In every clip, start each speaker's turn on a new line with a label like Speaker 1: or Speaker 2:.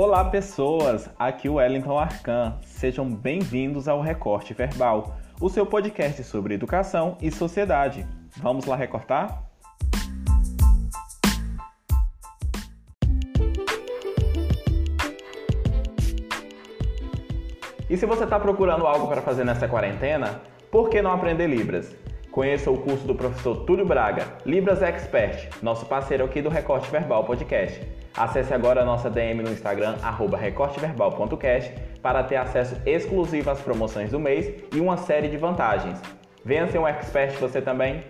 Speaker 1: Olá, pessoas! Aqui é o Wellington Arcan. Sejam bem-vindos ao Recorte Verbal, o seu podcast sobre educação e sociedade. Vamos lá recortar? E se você está procurando algo para fazer nessa quarentena, por que não aprender Libras? Conheça o curso do professor Túlio Braga, Libras Expert, nosso parceiro aqui do Recorte Verbal Podcast. Acesse agora a nossa DM no Instagram, recorteverbal.cast, para ter acesso exclusivo às promoções do mês e uma série de vantagens. Venha ser um expert você também!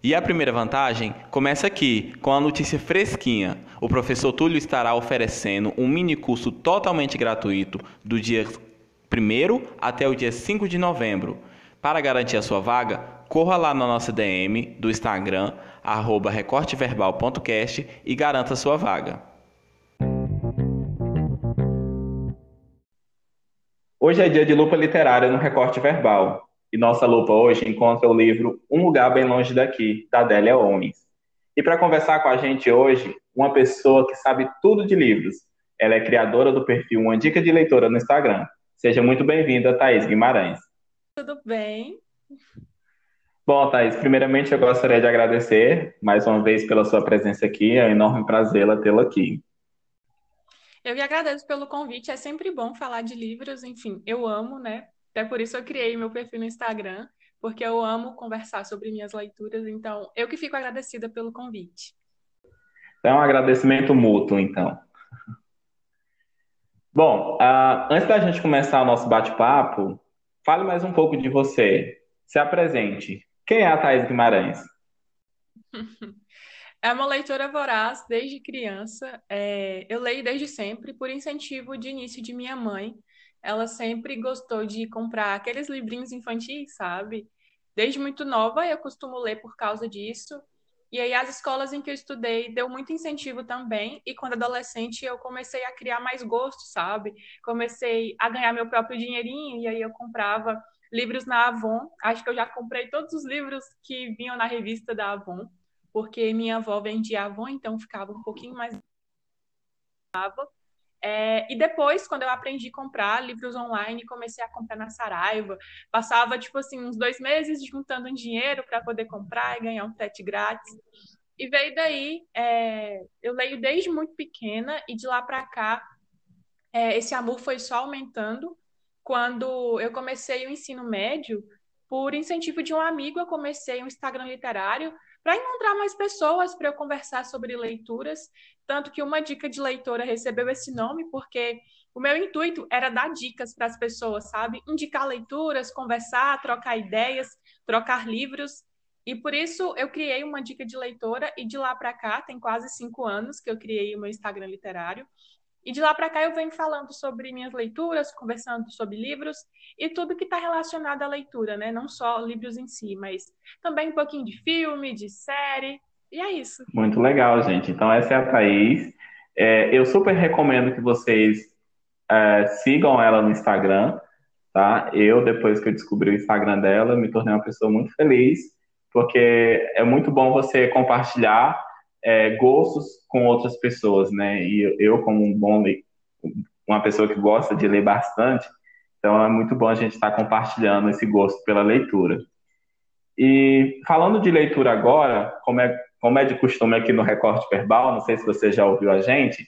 Speaker 1: E a primeira vantagem começa aqui, com a notícia fresquinha. O professor Túlio estará oferecendo um mini curso totalmente gratuito do dia 1 até o dia 5 de novembro. Para garantir a sua vaga, corra lá na nossa DM do Instagram, arroba recorteverbal.cast e garanta a sua vaga. Hoje é dia de lupa literária no Recorte Verbal. E nossa lupa hoje encontra o livro Um Lugar Bem Longe Daqui, da Adélia Owens. E para conversar com a gente hoje, uma pessoa que sabe tudo de livros. Ela é criadora do perfil Uma Dica de Leitora no Instagram. Seja muito bem-vinda, Thaís Guimarães.
Speaker 2: Tudo bem?
Speaker 1: Bom, Thaís, primeiramente eu gostaria de agradecer mais uma vez pela sua presença aqui. É um enorme prazer tê-la aqui.
Speaker 2: Eu que agradeço pelo convite. É sempre bom falar de livros. Enfim, eu amo, né? Até por isso eu criei meu perfil no Instagram, porque eu amo conversar sobre minhas leituras. Então, eu que fico agradecida pelo convite.
Speaker 1: É um agradecimento mútuo, então. Bom, uh, antes da gente começar o nosso bate-papo, fale mais um pouco de você. Se apresente. Quem é a Thaís Guimarães?
Speaker 2: É uma leitora voraz desde criança. É, eu leio desde sempre por incentivo de início de minha mãe, ela sempre gostou de comprar aqueles livrinhos infantis, sabe? Desde muito nova eu costumo ler por causa disso. E aí as escolas em que eu estudei deu muito incentivo também, e quando adolescente eu comecei a criar mais gosto, sabe? Comecei a ganhar meu próprio dinheirinho e aí eu comprava livros na Avon. Acho que eu já comprei todos os livros que vinham na revista da Avon, porque minha avó vendia Avon, então ficava um pouquinho mais é, e depois, quando eu aprendi a comprar livros online, comecei a comprar na Saraiva. Passava, tipo assim, uns dois meses juntando um dinheiro para poder comprar e ganhar um frete grátis. E veio daí, é, eu leio desde muito pequena e de lá para cá, é, esse amor foi só aumentando. Quando eu comecei o ensino médio, por incentivo de um amigo, eu comecei um Instagram literário para encontrar mais pessoas para eu conversar sobre leituras. Tanto que uma dica de leitora recebeu esse nome, porque o meu intuito era dar dicas para as pessoas, sabe? Indicar leituras, conversar, trocar ideias, trocar livros. E por isso eu criei uma dica de leitora, e de lá para cá, tem quase cinco anos que eu criei o meu Instagram literário. E de lá para cá eu venho falando sobre minhas leituras, conversando sobre livros e tudo que está relacionado à leitura, né? Não só livros em si, mas também um pouquinho de filme, de série. E é isso.
Speaker 1: Muito legal, gente. Então essa é a Thaís. É, eu super recomendo que vocês é, sigam ela no Instagram, tá? Eu, depois que eu descobri o Instagram dela, me tornei uma pessoa muito feliz, porque é muito bom você compartilhar é, gostos com outras pessoas, né? E eu, como um bom uma pessoa que gosta de ler bastante, então é muito bom a gente estar compartilhando esse gosto pela leitura. E falando de leitura agora, como é, como é de costume aqui no Recorte Verbal, não sei se você já ouviu a gente,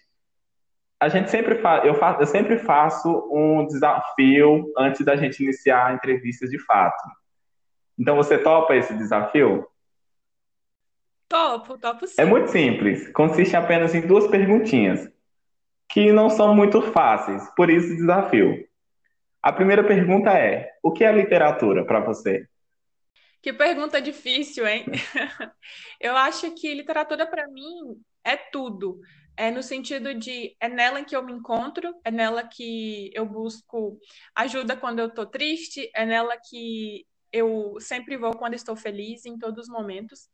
Speaker 1: a gente sempre faz, eu, faço, eu sempre faço um desafio antes da gente iniciar entrevistas de fato. Então você topa esse desafio?
Speaker 2: Topo, topo sim.
Speaker 1: É muito simples. Consiste apenas em duas perguntinhas, que não são muito fáceis, por isso desafio. A primeira pergunta é: o que é literatura para você?
Speaker 2: Que pergunta difícil, hein? Eu acho que literatura para mim é tudo. É no sentido de é nela que eu me encontro, é nela que eu busco ajuda quando eu estou triste, é nela que eu sempre vou quando estou feliz em todos os momentos.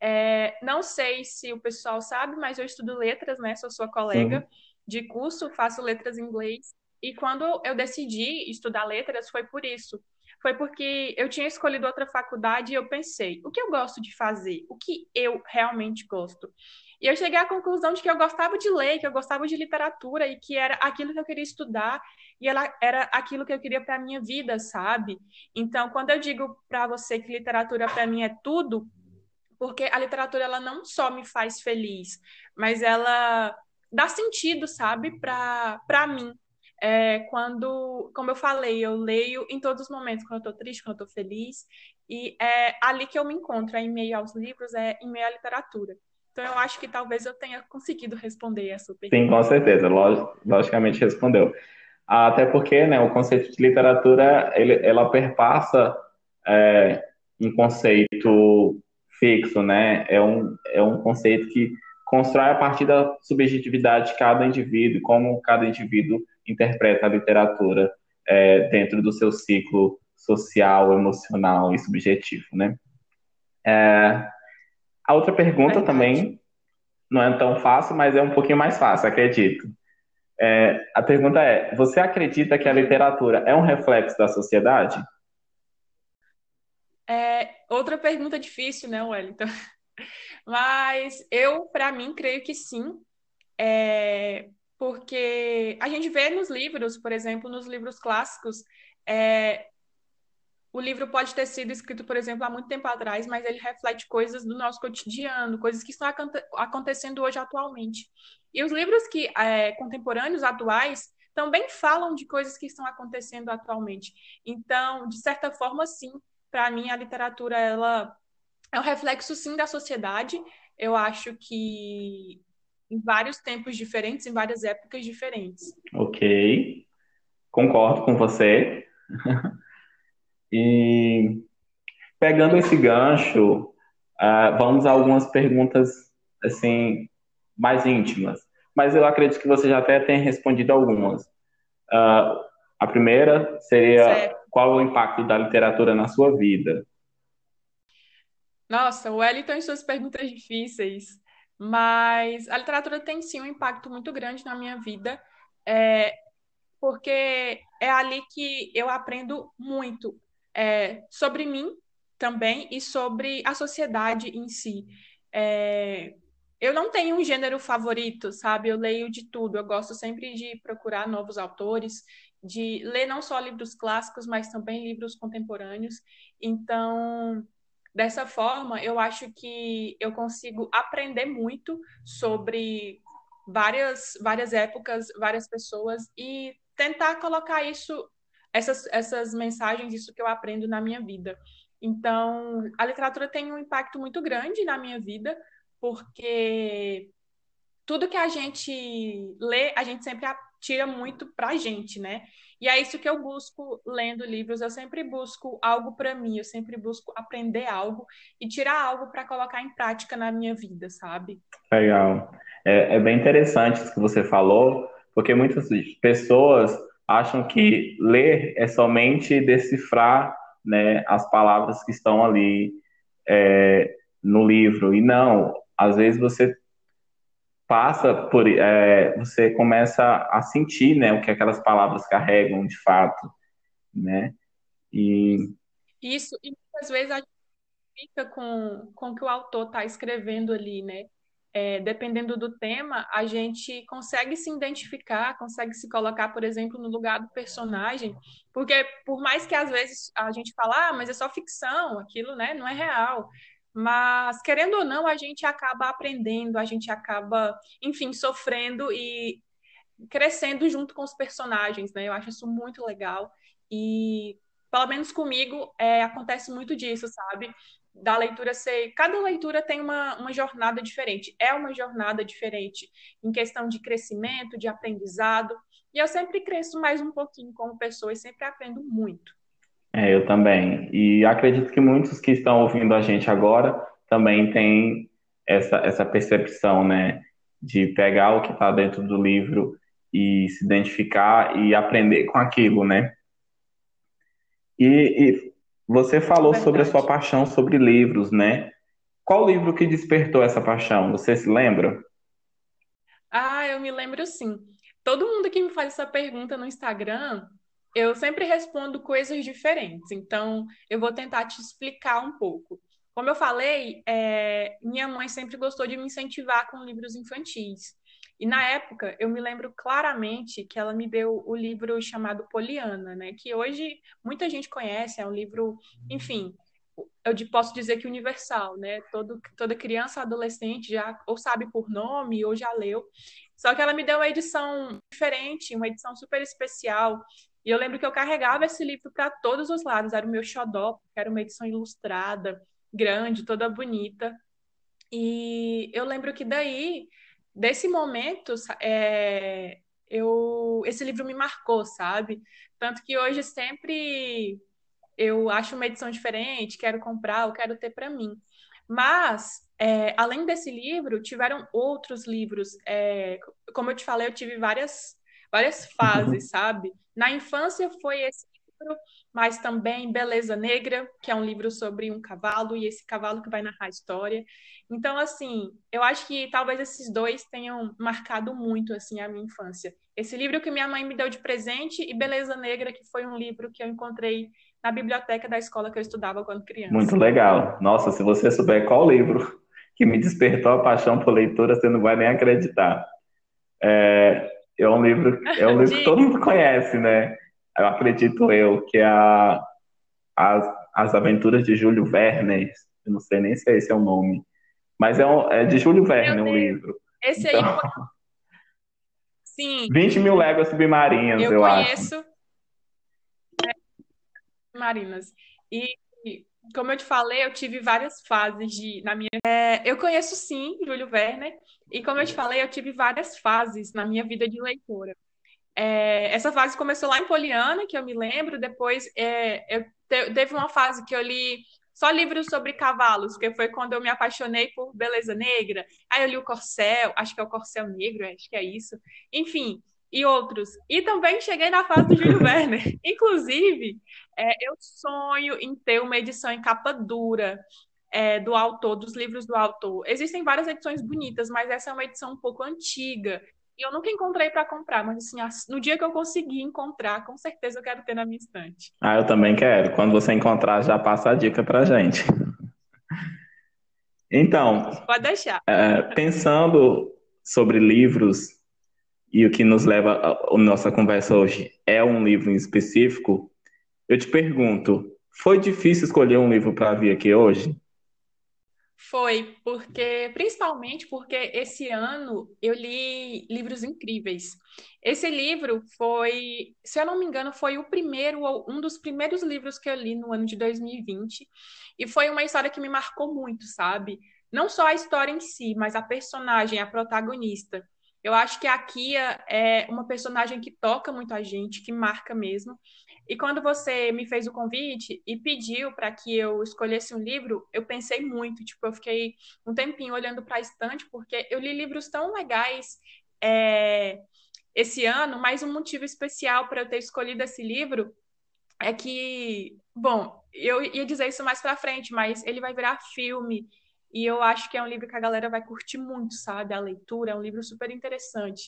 Speaker 2: É, não sei se o pessoal sabe, mas eu estudo letras, né? Sou sua colega uhum. de curso, faço letras em inglês. E quando eu decidi estudar letras, foi por isso. foi porque eu tinha escolhido outra faculdade e eu pensei, o que eu gosto de fazer? O que eu realmente gosto? E eu cheguei à conclusão de que eu gostava de ler, que eu gostava de literatura e que era aquilo que eu queria estudar e ela era aquilo que eu queria para a minha vida, sabe? Então, quando eu digo para você que literatura para mim é tudo, porque a literatura ela não só me faz feliz, mas ela dá sentido, sabe, para mim. É, quando, como eu falei, eu leio em todos os momentos, quando eu estou triste, quando eu estou feliz, e é ali que eu me encontro, é em meio aos livros, é em meio à literatura. Então, eu acho que talvez eu tenha conseguido responder essa pergunta.
Speaker 1: Sim, com certeza, logicamente respondeu. Até porque né, o conceito de literatura, ele, ela perpassa é, um conceito fixo, né? É um, é um conceito que constrói a partir da subjetividade de cada indivíduo, como cada indivíduo interpreta a literatura é, dentro do seu ciclo social, emocional e subjetivo, né? É, a outra pergunta também não é tão fácil, mas é um pouquinho mais fácil, acredito. É, a pergunta é: você acredita que a literatura é um reflexo da sociedade?
Speaker 2: É, outra pergunta difícil, né, Wellington? Mas eu, para mim, creio que sim. É, porque a gente vê nos livros, por exemplo, nos livros clássicos, é, o livro pode ter sido escrito, por exemplo, há muito tempo atrás, mas ele reflete coisas do nosso cotidiano, coisas que estão acontecendo hoje atualmente. E os livros que é, contemporâneos, atuais, também falam de coisas que estão acontecendo atualmente. Então, de certa forma, sim, para mim a literatura ela é um reflexo sim da sociedade. Eu acho que em vários tempos diferentes, em várias épocas diferentes.
Speaker 1: Ok, concordo com você. E pegando esse gancho, uh, vamos a algumas perguntas assim mais íntimas. Mas eu acredito que você já até tenha respondido algumas. Uh, a primeira seria certo. Qual o impacto da literatura na sua vida?
Speaker 2: Nossa, o Wellington e suas perguntas difíceis. Mas a literatura tem sim um impacto muito grande na minha vida, é, porque é ali que eu aprendo muito é, sobre mim também e sobre a sociedade em si. É, eu não tenho um gênero favorito, sabe? Eu leio de tudo. Eu gosto sempre de procurar novos autores, de ler não só livros clássicos, mas também livros contemporâneos. Então, dessa forma, eu acho que eu consigo aprender muito sobre várias, várias épocas, várias pessoas e tentar colocar isso essas, essas mensagens, isso que eu aprendo na minha vida. Então, a literatura tem um impacto muito grande na minha vida, porque tudo que a gente lê, a gente sempre tira muito pra gente, né? E é isso que eu busco lendo livros. Eu sempre busco algo para mim, eu sempre busco aprender algo e tirar algo para colocar em prática na minha vida, sabe?
Speaker 1: Legal. É, é bem interessante isso que você falou, porque muitas pessoas acham que ler é somente decifrar né, as palavras que estão ali é, no livro. E não, às vezes você passa por. É, você começa a sentir né, o que aquelas palavras carregam de fato. Né? E...
Speaker 2: Isso, e muitas vezes a gente fica com, com o que o autor está escrevendo ali, né? é, dependendo do tema, a gente consegue se identificar, consegue se colocar, por exemplo, no lugar do personagem, porque por mais que às vezes a gente fala, ah, mas é só ficção, aquilo, né, não é real. Mas, querendo ou não, a gente acaba aprendendo, a gente acaba, enfim, sofrendo e crescendo junto com os personagens, né? Eu acho isso muito legal. E, pelo menos comigo, é, acontece muito disso, sabe? da leitura ser. Cada leitura tem uma, uma jornada diferente, é uma jornada diferente em questão de crescimento, de aprendizado. E eu sempre cresço mais um pouquinho como pessoa e sempre aprendo muito.
Speaker 1: É, eu também. E acredito que muitos que estão ouvindo a gente agora também têm essa, essa percepção, né? De pegar o que está dentro do livro e se identificar e aprender com aquilo, né? E, e você falou Verdade. sobre a sua paixão sobre livros, né? Qual livro que despertou essa paixão? Você se lembra?
Speaker 2: Ah, eu me lembro sim. Todo mundo que me faz essa pergunta no Instagram eu sempre respondo coisas diferentes, então eu vou tentar te explicar um pouco. Como eu falei, é, minha mãe sempre gostou de me incentivar com livros infantis. E na época, eu me lembro claramente que ela me deu o livro chamado Poliana, né? Que hoje muita gente conhece, é um livro, enfim, eu posso dizer que universal, né? Todo, toda criança, adolescente já ou sabe por nome ou já leu. Só que ela me deu uma edição diferente, uma edição super especial. E eu lembro que eu carregava esse livro para todos os lados. Era o meu xodó, era uma edição ilustrada, grande, toda bonita. E eu lembro que daí, desse momento, é, eu, esse livro me marcou, sabe? Tanto que hoje sempre eu acho uma edição diferente, quero comprar, eu quero ter para mim. Mas, é, além desse livro, tiveram outros livros. É, como eu te falei, eu tive várias, várias fases, sabe? Na infância foi esse livro, mas também Beleza Negra, que é um livro sobre um cavalo e esse cavalo que vai narrar a história. Então, assim, eu acho que talvez esses dois tenham marcado muito assim a minha infância. Esse livro que minha mãe me deu de presente e Beleza Negra, que foi um livro que eu encontrei na biblioteca da escola que eu estudava quando criança.
Speaker 1: Muito legal. Nossa, se você souber qual livro que me despertou a paixão por leitura, você não vai nem acreditar. É, é um livro, é um livro que todo mundo conhece, né? Eu acredito eu, que é a, as, as Aventuras de Júlio Verne. Eu não sei nem se esse é o nome. Mas é, um, é de Júlio Verne um livro.
Speaker 2: Esse então, aí. Sim.
Speaker 1: 20 mil léguas submarinas, eu, eu conheço. acho.
Speaker 2: Marinas. E, como eu te falei, eu tive várias fases de, na minha. É, eu conheço sim Júlio Verne, e como eu te falei, eu tive várias fases na minha vida de leitora. É, essa fase começou lá em Poliana, que eu me lembro, depois é, eu te, teve uma fase que eu li só livros sobre cavalos, que foi quando eu me apaixonei por Beleza Negra. Aí eu li o Corcel, acho que é o Corcel Negro, acho que é isso. Enfim, e outros. E também cheguei na fase do Júlio Verne. Inclusive, é, eu sonho em ter uma edição em capa dura é, do autor, dos livros do autor. Existem várias edições bonitas, mas essa é uma edição um pouco antiga. E eu nunca encontrei para comprar, mas assim, no dia que eu conseguir encontrar, com certeza eu quero ter na minha estante.
Speaker 1: Ah, eu também quero. Quando você encontrar, já passa a dica para gente. Então,
Speaker 2: pode deixar.
Speaker 1: É, pensando sobre livros e o que nos leva a nossa conversa hoje é um livro em específico, eu te pergunto, foi difícil escolher um livro para vir aqui hoje?
Speaker 2: Foi, porque principalmente porque esse ano eu li livros incríveis. Esse livro foi, se eu não me engano, foi o primeiro ou um dos primeiros livros que eu li no ano de 2020, e foi uma história que me marcou muito, sabe? Não só a história em si, mas a personagem, a protagonista. Eu acho que a Kia é uma personagem que toca muito a gente, que marca mesmo. E quando você me fez o convite e pediu para que eu escolhesse um livro, eu pensei muito. Tipo, eu fiquei um tempinho olhando para a estante, porque eu li livros tão legais é, esse ano, mas um motivo especial para eu ter escolhido esse livro é que, bom, eu ia dizer isso mais para frente, mas ele vai virar filme e eu acho que é um livro que a galera vai curtir muito, sabe? A leitura é um livro super interessante.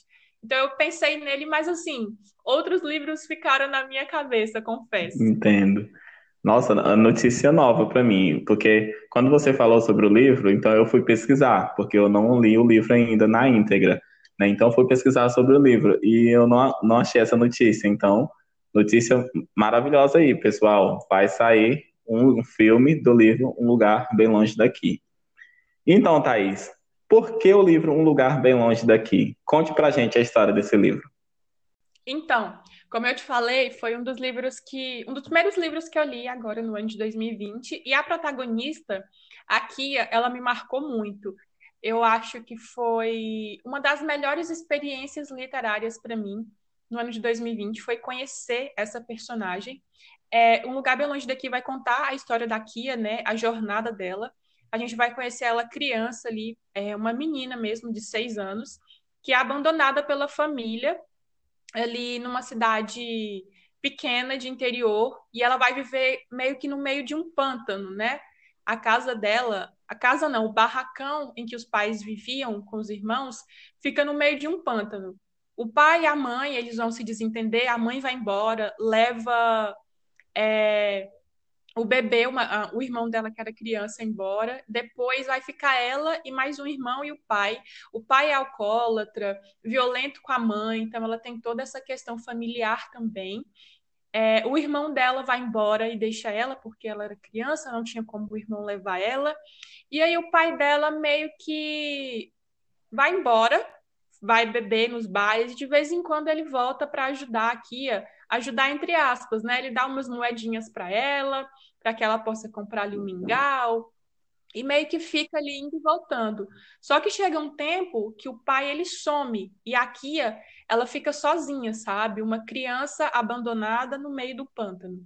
Speaker 2: Então eu pensei nele, mas assim, outros livros ficaram na minha cabeça, confesso.
Speaker 1: Entendo. Nossa, notícia nova para mim, porque quando você falou sobre o livro, então eu fui pesquisar, porque eu não li o livro ainda na íntegra, né? Então fui pesquisar sobre o livro e eu não, não achei essa notícia. Então, notícia maravilhosa aí, pessoal. Vai sair um filme do livro Um Lugar Bem Longe Daqui. Então, Thaís, por que o livro Um Lugar Bem Longe Daqui? Conte pra gente a história desse livro.
Speaker 2: Então, como eu te falei, foi um dos livros que. um dos primeiros livros que eu li agora no ano de 2020. E a protagonista, a Kia, ela me marcou muito. Eu acho que foi uma das melhores experiências literárias para mim no ano de 2020 foi conhecer essa personagem. É, um lugar bem longe daqui vai contar a história da Kia, né, a jornada dela a gente vai conhecer ela criança ali, é uma menina mesmo de seis anos, que é abandonada pela família ali numa cidade pequena de interior e ela vai viver meio que no meio de um pântano, né? A casa dela, a casa não, o barracão em que os pais viviam com os irmãos, fica no meio de um pântano. O pai e a mãe, eles vão se desentender, a mãe vai embora, leva é, o bebê, uma, o irmão dela, que era criança, embora. Depois vai ficar ela e mais um irmão e o pai. O pai é alcoólatra, violento com a mãe, então ela tem toda essa questão familiar também. É, o irmão dela vai embora e deixa ela, porque ela era criança, não tinha como o irmão levar ela. E aí o pai dela meio que vai embora, vai beber nos bares, e de vez em quando ele volta para ajudar aqui, ajudar entre aspas, né? Ele dá umas moedinhas para ela, para que ela possa comprar ali um mingau, e meio que fica ali indo e voltando. Só que chega um tempo que o pai ele some e a Kia ela fica sozinha, sabe? Uma criança abandonada no meio do pântano.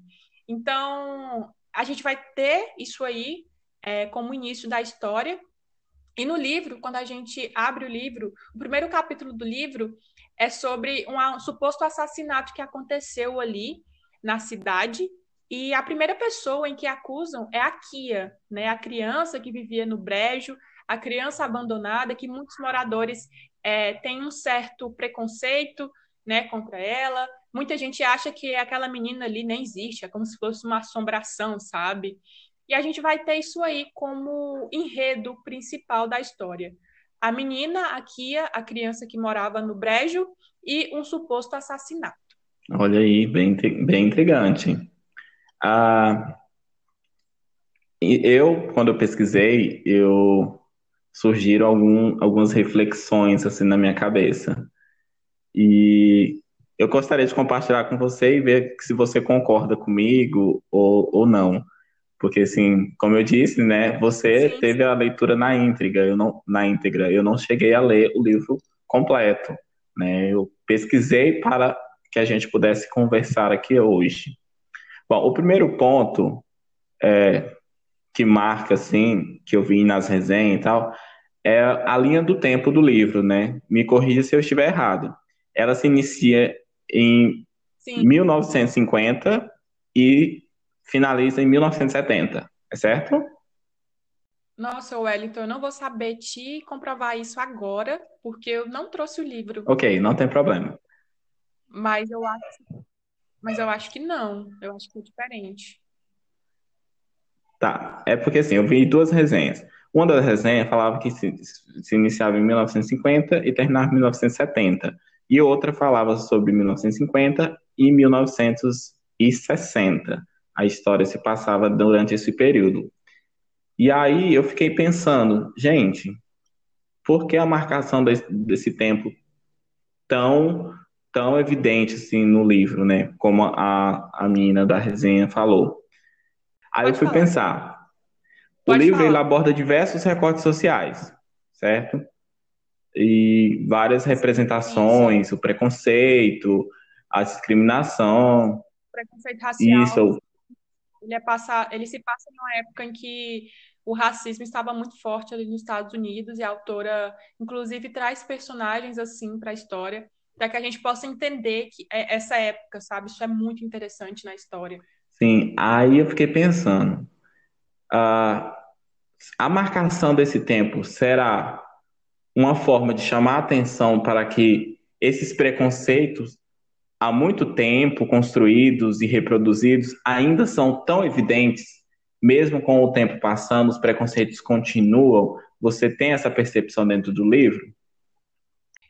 Speaker 2: Então a gente vai ter isso aí é, como início da história. E no livro, quando a gente abre o livro, o primeiro capítulo do livro é sobre um suposto assassinato que aconteceu ali na cidade e a primeira pessoa em que acusam é a Kia, né? A criança que vivia no brejo, a criança abandonada, que muitos moradores é, têm um certo preconceito, né, contra ela. Muita gente acha que aquela menina ali nem existe, é como se fosse uma assombração, sabe? E a gente vai ter isso aí como enredo principal da história. A menina, a Kia, a criança que morava no brejo e um suposto assassinato.
Speaker 1: Olha aí, bem, bem intrigante. Ah, eu, quando eu pesquisei, eu surgiram algum, algumas reflexões assim na minha cabeça. E eu gostaria de compartilhar com você e ver se você concorda comigo ou, ou não. Porque, assim, como eu disse, né, você sim, teve a leitura na íntegra, eu não, na íntegra, eu não cheguei a ler o livro completo, né, eu pesquisei para que a gente pudesse conversar aqui hoje. Bom, o primeiro ponto é, que marca, assim, que eu vi nas resenhas e tal, é a linha do tempo do livro, né? Me corrija se eu estiver errado. Ela se inicia em Sim. 1950 e finaliza em 1970, é certo?
Speaker 2: Nossa, Wellington, eu não vou saber te comprovar isso agora, porque eu não trouxe o livro.
Speaker 1: Ok, não tem problema.
Speaker 2: Mas eu acho mas eu acho que não. Eu acho que é diferente.
Speaker 1: Tá. É porque assim, eu vi duas resenhas. Uma das resenhas falava que se, se iniciava em 1950 e terminava em 1970. E outra falava sobre 1950 e 1960. A história se passava durante esse período. E aí eu fiquei pensando, gente, por que a marcação desse, desse tempo tão tão evidente assim no livro, né? Como a, a menina da resenha falou. Aí Pode eu fui falar. pensar. Pode o livro ele aborda diversos recortes sociais, certo? E várias representações, o preconceito, a discriminação.
Speaker 2: Preconceito racial. Isso. Ele, é passar, ele se passa numa época em que o racismo estava muito forte ali nos Estados Unidos e a autora, inclusive, traz personagens assim para a história para que a gente possa entender que é essa época, sabe? Isso é muito interessante na história.
Speaker 1: Sim, aí eu fiquei pensando, uh, a marcação desse tempo será uma forma de chamar a atenção para que esses preconceitos há muito tempo construídos e reproduzidos ainda são tão evidentes, mesmo com o tempo passando, os preconceitos continuam. Você tem essa percepção dentro do livro?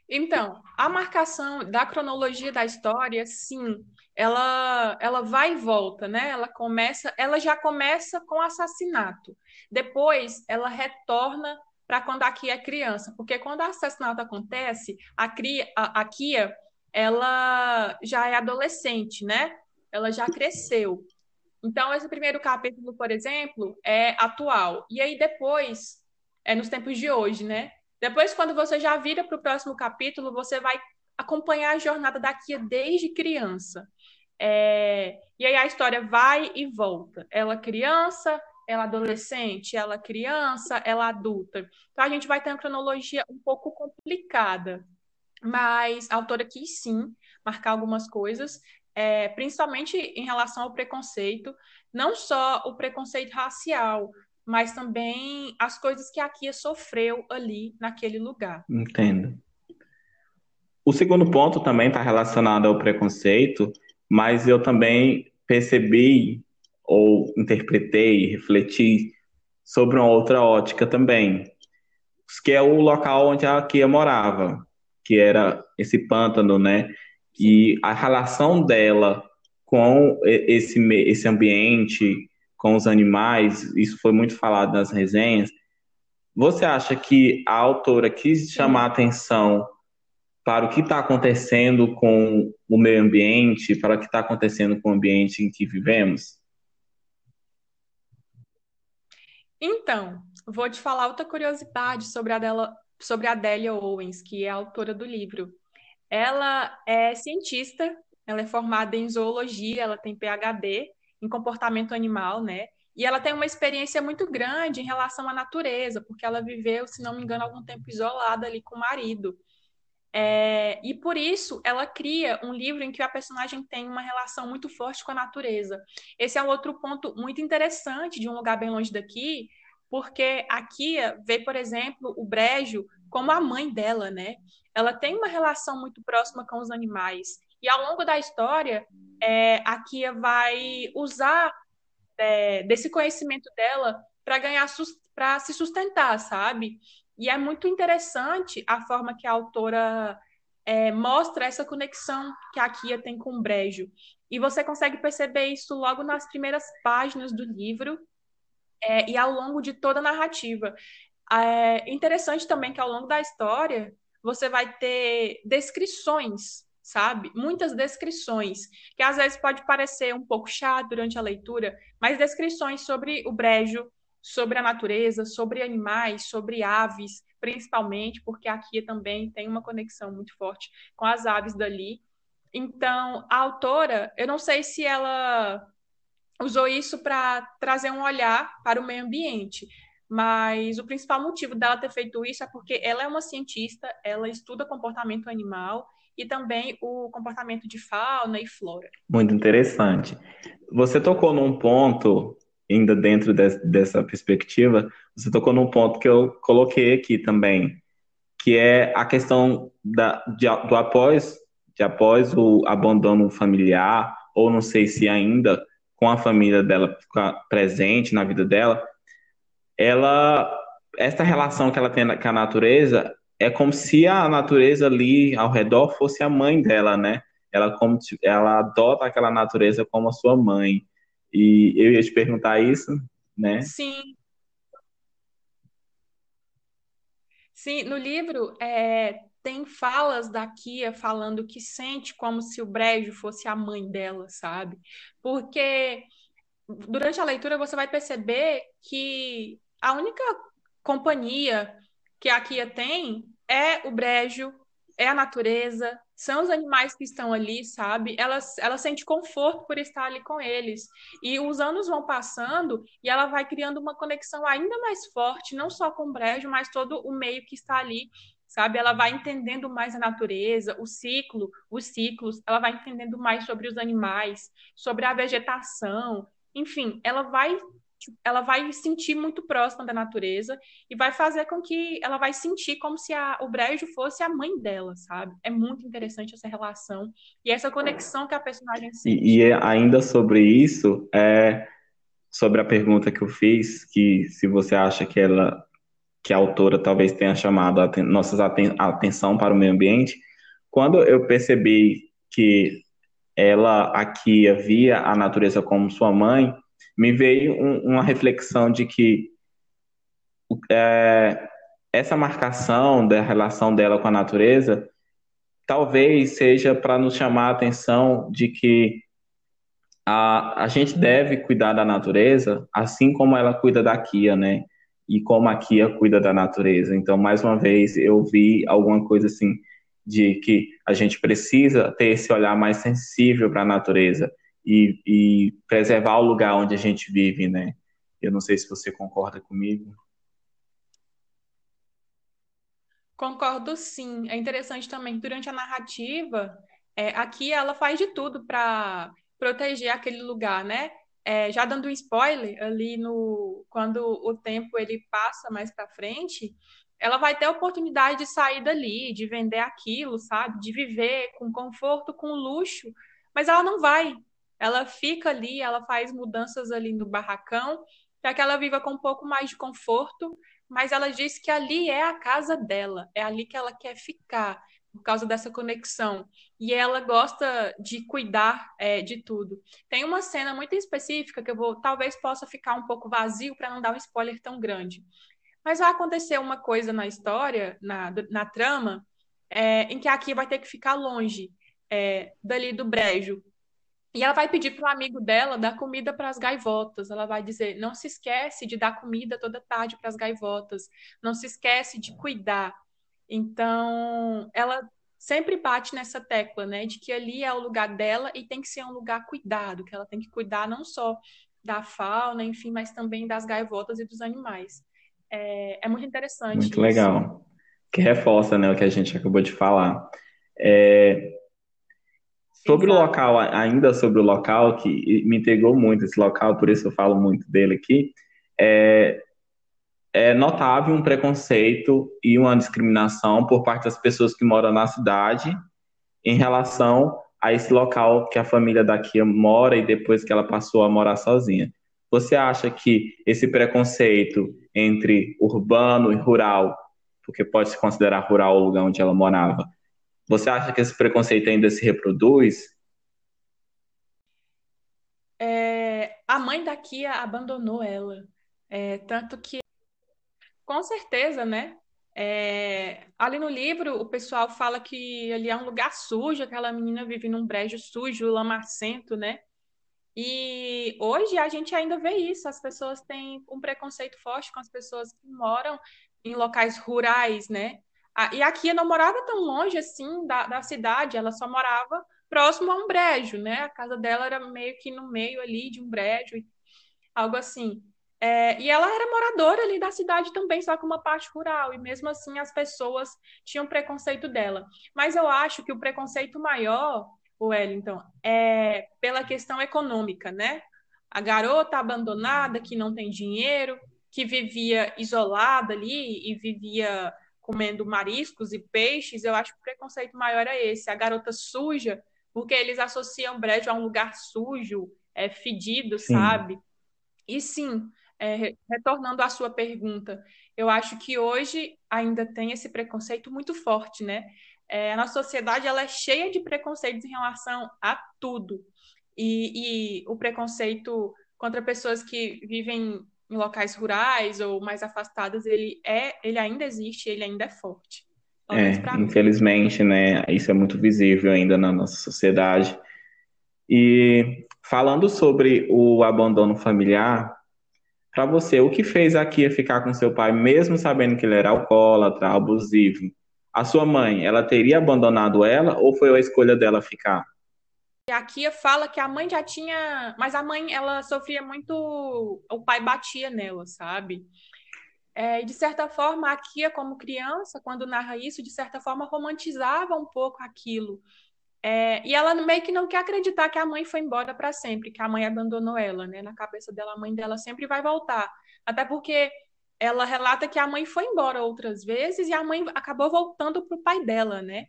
Speaker 2: Então, a marcação da cronologia da história, sim, ela, ela vai e volta, né? Ela começa, ela já começa com assassinato. Depois, ela retorna para quando a Kia é criança, porque quando o assassinato acontece, a, Kia, a, a Kia ela já é adolescente, né? Ela já cresceu. Então, esse primeiro capítulo, por exemplo, é atual. E aí depois, é nos tempos de hoje, né? Depois, quando você já vira para o próximo capítulo, você vai acompanhar a jornada da Kia desde criança. É... E aí a história vai e volta. Ela criança, ela adolescente, ela criança, ela adulta. Então a gente vai ter uma cronologia um pouco complicada. Mas a autora quis sim marcar algumas coisas, é, principalmente em relação ao preconceito, não só o preconceito racial, mas também as coisas que a Kia sofreu ali naquele lugar.
Speaker 1: Entendo. o segundo ponto também está relacionado ao preconceito, mas eu também percebi ou interpretei, refleti sobre uma outra ótica também, que é o local onde a Kia morava, que era esse pântano, né? E a relação dela com esse, esse ambiente, com os animais, isso foi muito falado nas resenhas. Você acha que a autora quis chamar a atenção para o que está acontecendo com o meio ambiente, para o que está acontecendo com o ambiente em que vivemos?
Speaker 2: Então, vou te falar outra curiosidade sobre a, dela, sobre a Delia Owens, que é a autora do livro. Ela é cientista, ela é formada em zoologia, ela tem PhD em comportamento animal, né? E ela tem uma experiência muito grande em relação à natureza, porque ela viveu, se não me engano, algum tempo isolada ali com o marido. É, e por isso ela cria um livro em que a personagem tem uma relação muito forte com a natureza. Esse é um outro ponto muito interessante de um lugar bem longe daqui, porque a Kia vê, por exemplo, o brejo como a mãe dela, né? Ela tem uma relação muito próxima com os animais. E ao longo da história, é, a Kia vai usar é, desse conhecimento dela para ganhar para se sustentar, sabe? E é muito interessante a forma que a autora é, mostra essa conexão que a Kia tem com o Brejo. E você consegue perceber isso logo nas primeiras páginas do livro é, e ao longo de toda a narrativa. É interessante também que ao longo da história você vai ter descrições, sabe? Muitas descrições, que às vezes pode parecer um pouco chato durante a leitura, mas descrições sobre o brejo, sobre a natureza, sobre animais, sobre aves, principalmente, porque a Kia também tem uma conexão muito forte com as aves dali. Então, a autora, eu não sei se ela usou isso para trazer um olhar para o meio ambiente, mas o principal motivo dela ter feito isso é porque ela é uma cientista, ela estuda comportamento animal e também o comportamento de fauna e flora.
Speaker 1: Muito interessante. Você tocou num ponto ainda dentro de, dessa perspectiva, você tocou num ponto que eu coloquei aqui também, que é a questão da, de, do após, de após o abandono familiar, ou não sei se ainda com a família dela presente na vida dela, ela, essa relação que ela tem com a natureza é como se a natureza ali ao redor fosse a mãe dela, né? Ela como ela adota aquela natureza como a sua mãe. E eu ia te perguntar isso, né?
Speaker 2: Sim. Sim, no livro é, tem falas da Kia falando que sente como se o Brejo fosse a mãe dela, sabe? Porque durante a leitura você vai perceber que a única companhia que a Kia tem é o Brejo, é a natureza, são os animais que estão ali, sabe? Ela, ela sente conforto por estar ali com eles. E os anos vão passando e ela vai criando uma conexão ainda mais forte, não só com o brejo, mas todo o meio que está ali, sabe? Ela vai entendendo mais a natureza, o ciclo, os ciclos, ela vai entendendo mais sobre os animais, sobre a vegetação. Enfim, ela vai ela vai sentir muito próxima da natureza e vai fazer com que ela vai sentir como se a, o brejo fosse a mãe dela, sabe? É muito interessante essa relação e essa conexão que a personagem sente.
Speaker 1: E, e ainda sobre isso, é sobre a pergunta que eu fiz, que se você acha que ela que a autora talvez tenha chamado a nossa aten atenção para o meio ambiente, quando eu percebi que ela aqui via a natureza como sua mãe, me veio um, uma reflexão de que é, essa marcação da relação dela com a natureza talvez seja para nos chamar a atenção de que a, a gente deve cuidar da natureza assim como ela cuida da Kia, né? E como a Kia cuida da natureza. Então, mais uma vez, eu vi alguma coisa assim de que a gente precisa ter esse olhar mais sensível para a natureza e, e preservar o lugar onde a gente vive, né? Eu não sei se você concorda comigo.
Speaker 2: Concordo sim. É interessante também, durante a narrativa, é, aqui ela faz de tudo para proteger aquele lugar, né? É, já dando um spoiler, ali no quando o tempo ele passa mais para frente, ela vai ter a oportunidade de sair dali, de vender aquilo, sabe? De viver com conforto, com luxo, mas ela não vai. Ela fica ali, ela faz mudanças ali no barracão para que ela viva com um pouco mais de conforto, mas ela diz que ali é a casa dela, é ali que ela quer ficar por causa dessa conexão. E ela gosta de cuidar é, de tudo. Tem uma cena muito específica que eu vou, talvez possa ficar um pouco vazio para não dar um spoiler tão grande. Mas vai acontecer uma coisa na história, na, na trama, é, em que a Kia vai ter que ficar longe é, dali do brejo. E ela vai pedir para o amigo dela dar comida para as gaivotas. Ela vai dizer: não se esquece de dar comida toda tarde para as gaivotas. Não se esquece de cuidar. Então, ela sempre bate nessa tecla, né, de que ali é o lugar dela e tem que ser um lugar cuidado, que ela tem que cuidar não só da fauna, enfim, mas também das gaivotas e dos animais. É, é muito interessante.
Speaker 1: Muito isso. legal. Que reforça, né, o que a gente acabou de falar. É... Sobre Exato. o local, ainda sobre o local, que me integrou muito esse local, por isso eu falo muito dele aqui, é, é notável um preconceito e uma discriminação por parte das pessoas que moram na cidade em relação a esse local que a família daqui mora e depois que ela passou a morar sozinha. Você acha que esse preconceito entre urbano e rural, porque pode se considerar rural o lugar onde ela morava, você acha que esse preconceito ainda se reproduz?
Speaker 2: É, a mãe da Kia abandonou ela. É, tanto que com certeza, né? É, ali no livro, o pessoal fala que ali é um lugar sujo, aquela menina vive num brejo sujo, lamacento, né? E hoje a gente ainda vê isso, as pessoas têm um preconceito forte com as pessoas que moram em locais rurais, né? E aqui não morava tão longe assim da, da cidade, ela só morava próximo a um brejo, né? A casa dela era meio que no meio ali de um brejo, algo assim. É, e ela era moradora ali da cidade também, só com uma parte rural, e mesmo assim as pessoas tinham preconceito dela. Mas eu acho que o preconceito maior, o Wellington, é pela questão econômica, né? A garota abandonada, que não tem dinheiro, que vivia isolada ali e vivia comendo mariscos e peixes, eu acho que o preconceito maior é esse. A garota suja, porque eles associam brejo a um lugar sujo, é fedido, sim. sabe? E sim, é, retornando à sua pergunta, eu acho que hoje ainda tem esse preconceito muito forte, né? É, a nossa sociedade ela é cheia de preconceitos em relação a tudo. E, e o preconceito contra pessoas que vivem em locais rurais ou mais afastadas, ele é, ele ainda existe, ele ainda é forte.
Speaker 1: É, infelizmente, né? Isso é muito visível ainda na nossa sociedade. E falando sobre o abandono familiar, para você, o que fez a Kia ficar com seu pai, mesmo sabendo que ele era alcoólatra, abusivo? A sua mãe, ela teria abandonado ela ou foi a escolha dela ficar?
Speaker 2: A Kia fala que a mãe já tinha. Mas a mãe, ela sofria muito. O pai batia nela, sabe? É, de certa forma, a Kia, como criança, quando narra isso, de certa forma romantizava um pouco aquilo. É, e ela meio que não quer acreditar que a mãe foi embora para sempre, que a mãe abandonou ela, né? Na cabeça dela, a mãe dela sempre vai voltar. Até porque ela relata que a mãe foi embora outras vezes e a mãe acabou voltando pro pai dela, né?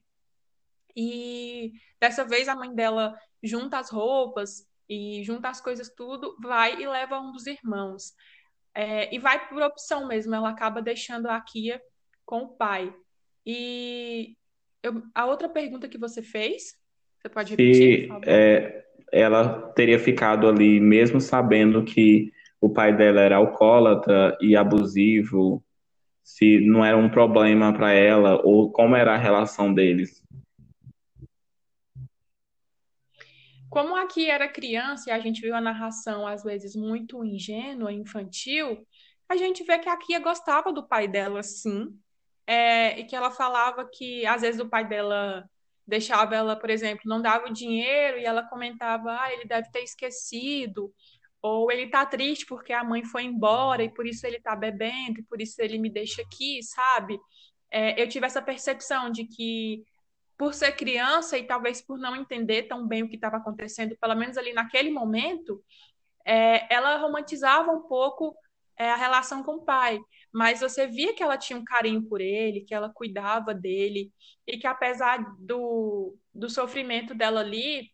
Speaker 2: E dessa vez a mãe dela junta as roupas e junta as coisas tudo, vai e leva um dos irmãos. É, e vai por opção mesmo, ela acaba deixando a Kia com o pai. E eu, a outra pergunta que você fez você pode repetir?
Speaker 1: Se é, ela teria ficado ali, mesmo sabendo que o pai dela era alcoólatra e abusivo, se não era um problema para ela, ou como era a relação deles?
Speaker 2: Como aqui era criança e a gente viu a narração às vezes muito ingênua, infantil, a gente vê que a Kia gostava do pai dela, sim, é, e que ela falava que às vezes o pai dela deixava ela, por exemplo, não dava o dinheiro e ela comentava, ah, ele deve ter esquecido, ou ele tá triste porque a mãe foi embora e por isso ele tá bebendo e por isso ele me deixa aqui, sabe? É, eu tive essa percepção de que por ser criança e talvez por não entender tão bem o que estava acontecendo, pelo menos ali naquele momento, é, ela romantizava um pouco é, a relação com o pai, mas você via que ela tinha um carinho por ele, que ela cuidava dele, e que apesar do, do sofrimento dela ali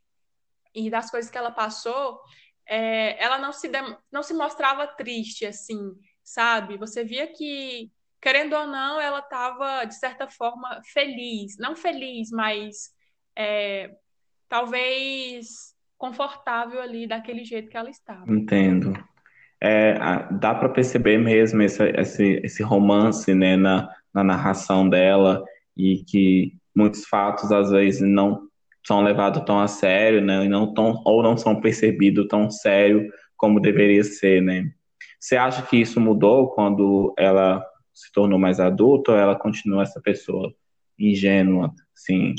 Speaker 2: e das coisas que ela passou, é, ela não se, não se mostrava triste, assim, sabe? Você via que, querendo ou não, ela estava, de certa forma, feliz. Não feliz, mas é, talvez confortável ali daquele jeito que ela estava.
Speaker 1: Entendo. É, dá para perceber mesmo esse, esse, esse romance né, na, na narração dela e que muitos fatos às vezes não são levados tão a sério, né, e não tão, ou não são percebidos tão sério como deveria ser, né? Você acha que isso mudou quando ela se tornou mais adulta ou ela continua essa pessoa ingênua, assim,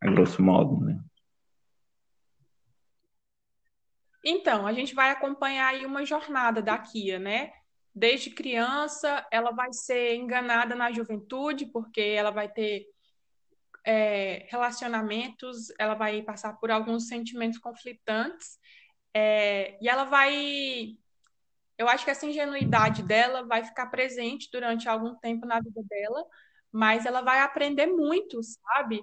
Speaker 1: a grosso modo, né?
Speaker 2: Então, a gente vai acompanhar aí uma jornada da Kia, né? Desde criança, ela vai ser enganada na juventude, porque ela vai ter é, relacionamentos, ela vai passar por alguns sentimentos conflitantes, é, e ela vai. Eu acho que essa ingenuidade dela vai ficar presente durante algum tempo na vida dela, mas ela vai aprender muito, sabe?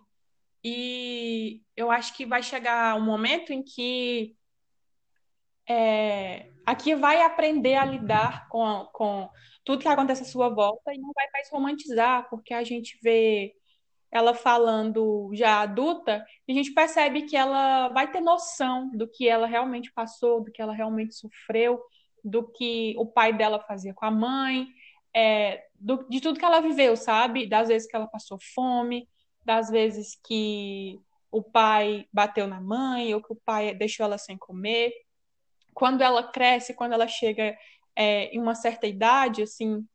Speaker 2: E eu acho que vai chegar um momento em que é, aqui vai aprender a lidar com, com tudo que acontece à sua volta e não vai mais romantizar, porque a gente vê ela falando já adulta, e a gente percebe que ela vai ter noção do que ela realmente passou, do que ela realmente sofreu, do que o pai dela fazia com a mãe, é, do, de tudo que ela viveu, sabe? Das vezes que ela passou fome, das vezes que o pai bateu na mãe, ou que o pai deixou ela sem comer. Quando ela cresce, quando ela chega é, em uma certa idade, assim,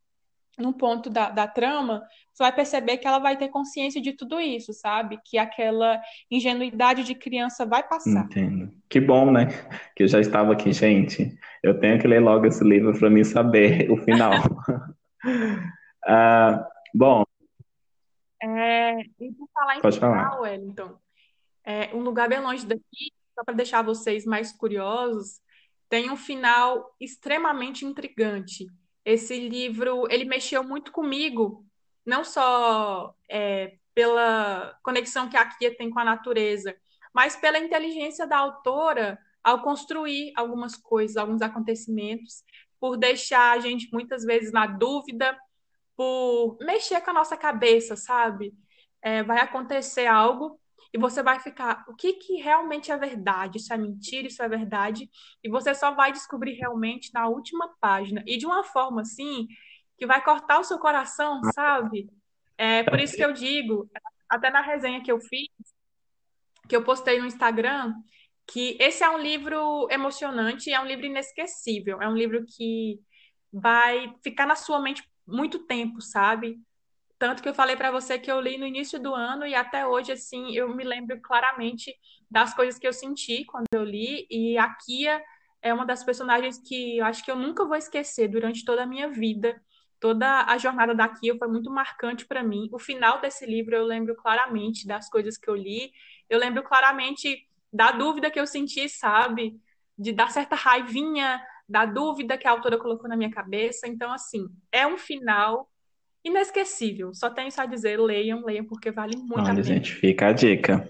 Speaker 2: num ponto da, da trama, você vai perceber que ela vai ter consciência de tudo isso, sabe? Que aquela ingenuidade de criança vai passar.
Speaker 1: Entendo. Que bom, né? Que eu já estava aqui, gente. Eu tenho que ler logo esse livro para mim saber o final. uh, bom.
Speaker 2: É, e por falar em
Speaker 1: Pode
Speaker 2: final,
Speaker 1: falar.
Speaker 2: Wellington, é, um lugar bem longe daqui, só para deixar vocês mais curiosos, tem um final extremamente intrigante esse livro, ele mexeu muito comigo, não só é, pela conexão que a Kia tem com a natureza, mas pela inteligência da autora ao construir algumas coisas, alguns acontecimentos, por deixar a gente muitas vezes na dúvida, por mexer com a nossa cabeça, sabe? É, vai acontecer algo e você vai ficar, o que, que realmente é verdade? Isso é mentira, isso é verdade? E você só vai descobrir realmente na última página. E de uma forma assim, que vai cortar o seu coração, sabe? É por isso que eu digo, até na resenha que eu fiz, que eu postei no Instagram, que esse é um livro emocionante, é um livro inesquecível, é um livro que vai ficar na sua mente muito tempo, sabe? Tanto que eu falei para você que eu li no início do ano e até hoje, assim, eu me lembro claramente das coisas que eu senti quando eu li. E a Kia é uma das personagens que eu acho que eu nunca vou esquecer durante toda a minha vida. Toda a jornada da Kia foi muito marcante para mim. O final desse livro eu lembro claramente das coisas que eu li. Eu lembro claramente da dúvida que eu senti, sabe? De dar certa raivinha da dúvida que a autora colocou na minha cabeça. Então, assim, é um final inesquecível. Só tenho isso a dizer, leiam, leiam, porque vale muito Olha, a pena.
Speaker 1: gente, fica a dica.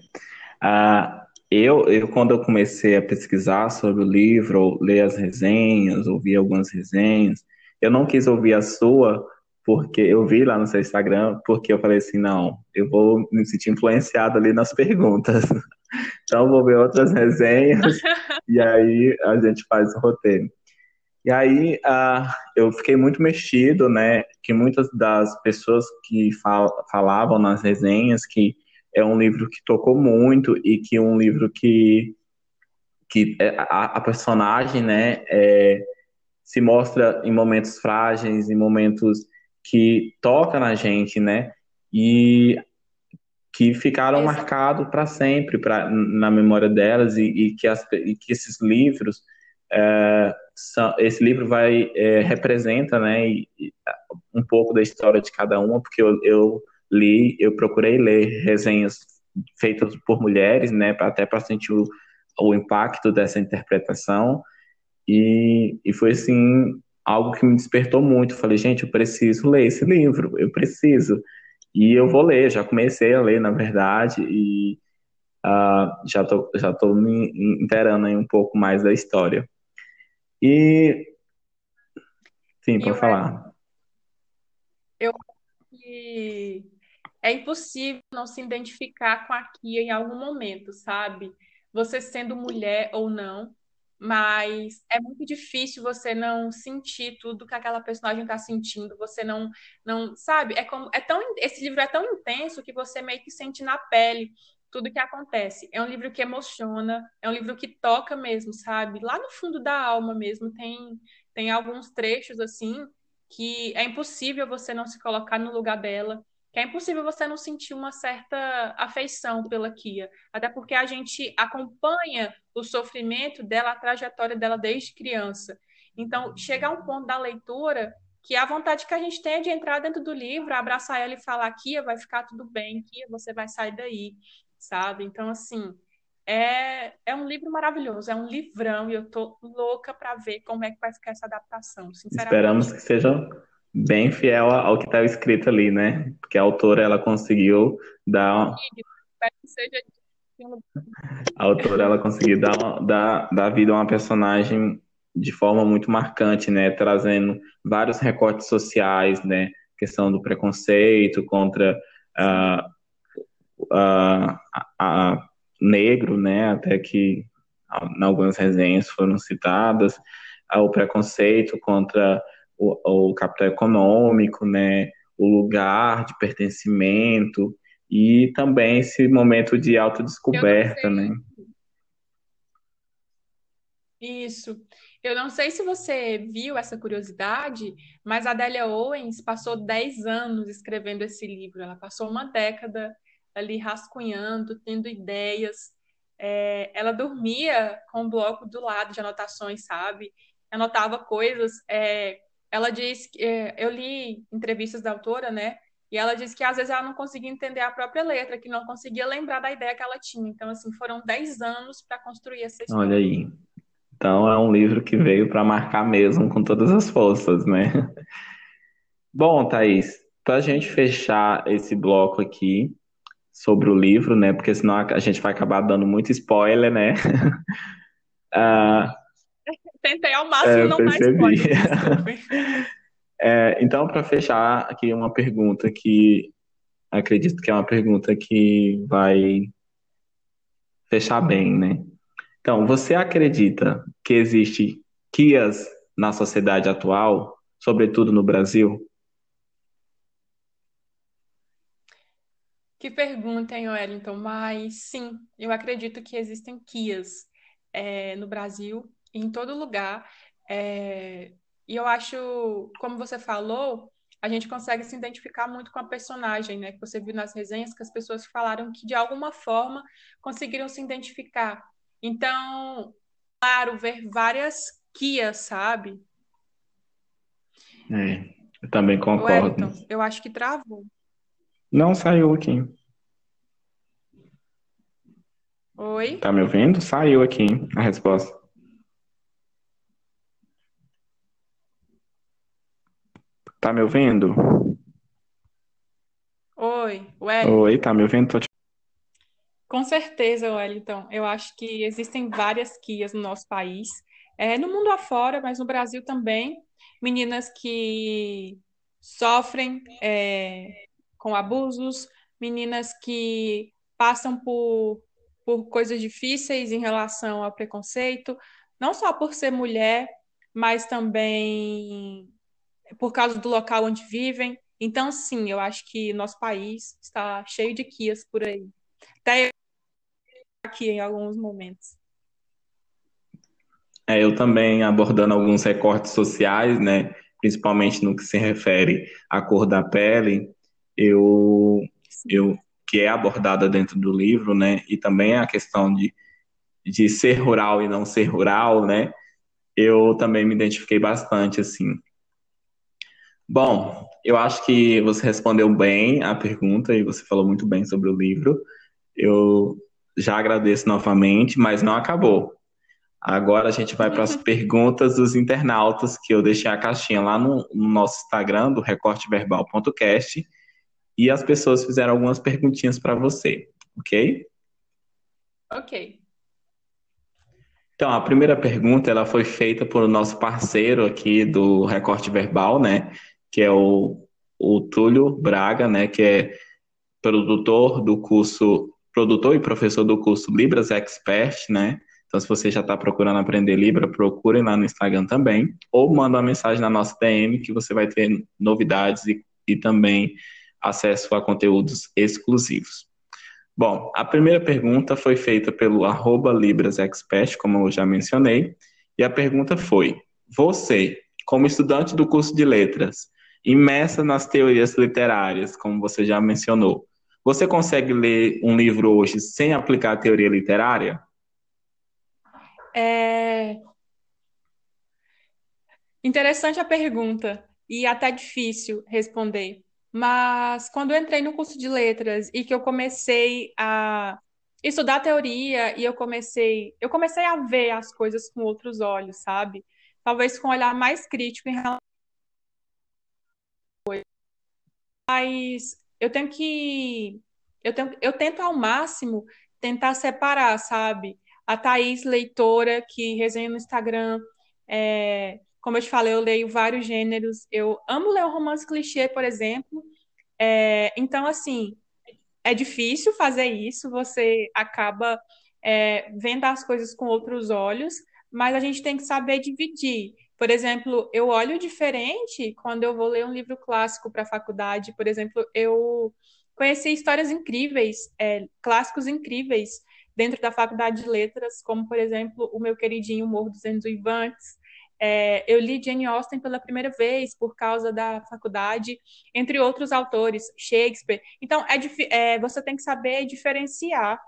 Speaker 1: Ah, eu, eu, quando eu comecei a pesquisar sobre o livro, ler as resenhas, ouvir algumas resenhas, eu não quis ouvir a sua, porque eu vi lá no seu Instagram, porque eu falei assim, não, eu vou me sentir influenciado ali nas perguntas. Então, eu vou ver outras resenhas e aí a gente faz o roteiro. E aí eu fiquei muito mexido, né? Que muitas das pessoas que fal falavam nas resenhas que é um livro que tocou muito e que um livro que, que é, a, a personagem, né, é, se mostra em momentos frágeis, em momentos que toca na gente, né? E que ficaram marcados para sempre pra, na memória delas e, e, que as, e que esses livros é, esse livro vai é, representa, né, um pouco da história de cada uma, porque eu, eu li, eu procurei ler resenhas feitas por mulheres, né, até para sentir o, o impacto dessa interpretação e, e foi assim algo que me despertou muito. falei, gente, eu preciso ler esse livro, eu preciso. E eu vou ler, já comecei a ler, na verdade, e uh, já tô, já tô me inteirando aí um pouco mais da história. E sim, para falar.
Speaker 2: Eu acho que é impossível não se identificar com a Kia em algum momento, sabe? Você sendo mulher ou não, mas é muito difícil você não sentir tudo que aquela personagem está sentindo. Você não, não sabe? É como é tão esse livro é tão intenso que você meio que sente na pele tudo que acontece. É um livro que emociona, é um livro que toca mesmo, sabe? Lá no fundo da alma mesmo tem tem alguns trechos assim que é impossível você não se colocar no lugar dela que é impossível você não sentir uma certa afeição pela Kia, até porque a gente acompanha o sofrimento dela, a trajetória dela desde criança. Então, chega a um ponto da leitura que a vontade que a gente tem é de entrar dentro do livro, abraçar ela e falar: Kia, vai ficar tudo bem, Kia, você vai sair daí, sabe? Então, assim, é, é um livro maravilhoso, é um livrão e eu tô louca para ver como é que vai ficar essa adaptação, sinceramente.
Speaker 1: Esperamos que seja bem fiel ao que está escrito ali, né? Porque a autora ela conseguiu dar a autora ela conseguiu dar, dar, dar vida a uma personagem de forma muito marcante, né? Trazendo vários recortes sociais, né? Questão do preconceito contra uh, uh, uh, negro, né? Até que em algumas resenhas foram citadas, o preconceito contra o, o capital econômico, né, o lugar de pertencimento e também esse momento de autodescoberta, né?
Speaker 2: Isso. Eu não sei se você viu essa curiosidade, mas a Delia Owens passou 10 anos escrevendo esse livro. Ela passou uma década ali rascunhando, tendo ideias. É, ela dormia com o bloco do lado de anotações, sabe? Anotava coisas. É, ela diz que é, eu li entrevistas da autora, né? E ela disse que às vezes ela não conseguia entender a própria letra, que não conseguia lembrar da ideia que ela tinha. Então, assim, foram 10 anos para construir essa história.
Speaker 1: Olha aí. Então, é um livro que veio para marcar mesmo com todas as forças, né? Bom, Thaís, para a gente fechar esse bloco aqui sobre o livro, né? Porque senão a gente vai acabar dando muito spoiler, né? uh,
Speaker 2: Tentei ao máximo é, não percebi. dar spoiler.
Speaker 1: é, então, para fechar aqui uma pergunta que acredito que é uma pergunta que vai fechar bem, né? Então, você acredita que existe Kias na sociedade atual, sobretudo no Brasil?
Speaker 2: Que pergunta, hein, Wellington? Mas sim, eu acredito que existem Kias é, no Brasil em todo lugar. É, e eu acho, como você falou, a gente consegue se identificar muito com a personagem, né? Que você viu nas resenhas que as pessoas falaram que de alguma forma conseguiram se identificar. Então, claro, ver várias Kias, sabe?
Speaker 1: É, eu também concordo.
Speaker 2: Wellington, eu acho que travou.
Speaker 1: Não saiu aqui.
Speaker 2: Oi?
Speaker 1: Tá me ouvindo? Saiu aqui a resposta. Tá me ouvindo?
Speaker 2: Oi, Wellington.
Speaker 1: Oi, tá me ouvindo? Te...
Speaker 2: Com certeza, Wellington. Eu acho que existem várias Kias no nosso país, é, no mundo afora, mas no Brasil também. Meninas que sofrem é, com abusos, meninas que passam por, por coisas difíceis em relação ao preconceito, não só por ser mulher, mas também por causa do local onde vivem. Então, sim, eu acho que nosso país está cheio de Kias por aí. Até aqui em alguns momentos.
Speaker 1: É, eu também abordando alguns recortes sociais, né, principalmente no que se refere à cor da pele, eu, eu que é abordada dentro do livro, né, e também a questão de, de ser rural e não ser rural, né, eu também me identifiquei bastante, assim. Bom, eu acho que você respondeu bem a pergunta e você falou muito bem sobre o livro. Eu já agradeço novamente, mas não acabou. Agora a gente vai para as perguntas dos internautas, que eu deixei a caixinha lá no, no nosso Instagram, do recorteverbal.cast, e as pessoas fizeram algumas perguntinhas para você, ok?
Speaker 2: Ok.
Speaker 1: Então, a primeira pergunta ela foi feita por nosso parceiro aqui do Recorte Verbal, né? Que é o, o Túlio Braga, né? Que é produtor do curso, produtor e professor do curso Libras Expert, né? Então, se você já está procurando aprender Libra, procure lá no Instagram também, ou manda uma mensagem na nossa DM que você vai ter novidades e, e também acesso a conteúdos exclusivos. Bom, a primeira pergunta foi feita pelo arroba LibrasExpert, como eu já mencionei, e a pergunta foi: Você, como estudante do curso de letras, imersa nas teorias literárias, como você já mencionou, você consegue ler um livro hoje sem aplicar a teoria literária?
Speaker 2: É... Interessante a pergunta e até difícil responder. Mas quando eu entrei no curso de letras e que eu comecei a estudar teoria e eu comecei, eu comecei a ver as coisas com outros olhos, sabe? Talvez com um olhar mais crítico em relação mas eu tenho que eu tenho, eu tento ao máximo tentar separar, sabe? A Thaís, leitora, que resenha no Instagram, é, como eu te falei, eu leio vários gêneros. Eu amo ler um romance clichê, por exemplo. É, então, assim, é difícil fazer isso, você acaba é, vendo as coisas com outros olhos, mas a gente tem que saber dividir. Por exemplo, eu olho diferente quando eu vou ler um livro clássico para a faculdade. Por exemplo, eu conheci histórias incríveis, é, clássicos incríveis dentro da faculdade de letras, como, por exemplo, o meu queridinho Morro dos Ventos Vivantes, é, eu li Jane Austen pela primeira vez por causa da faculdade, entre outros autores, Shakespeare. Então, é, é, você tem que saber diferenciar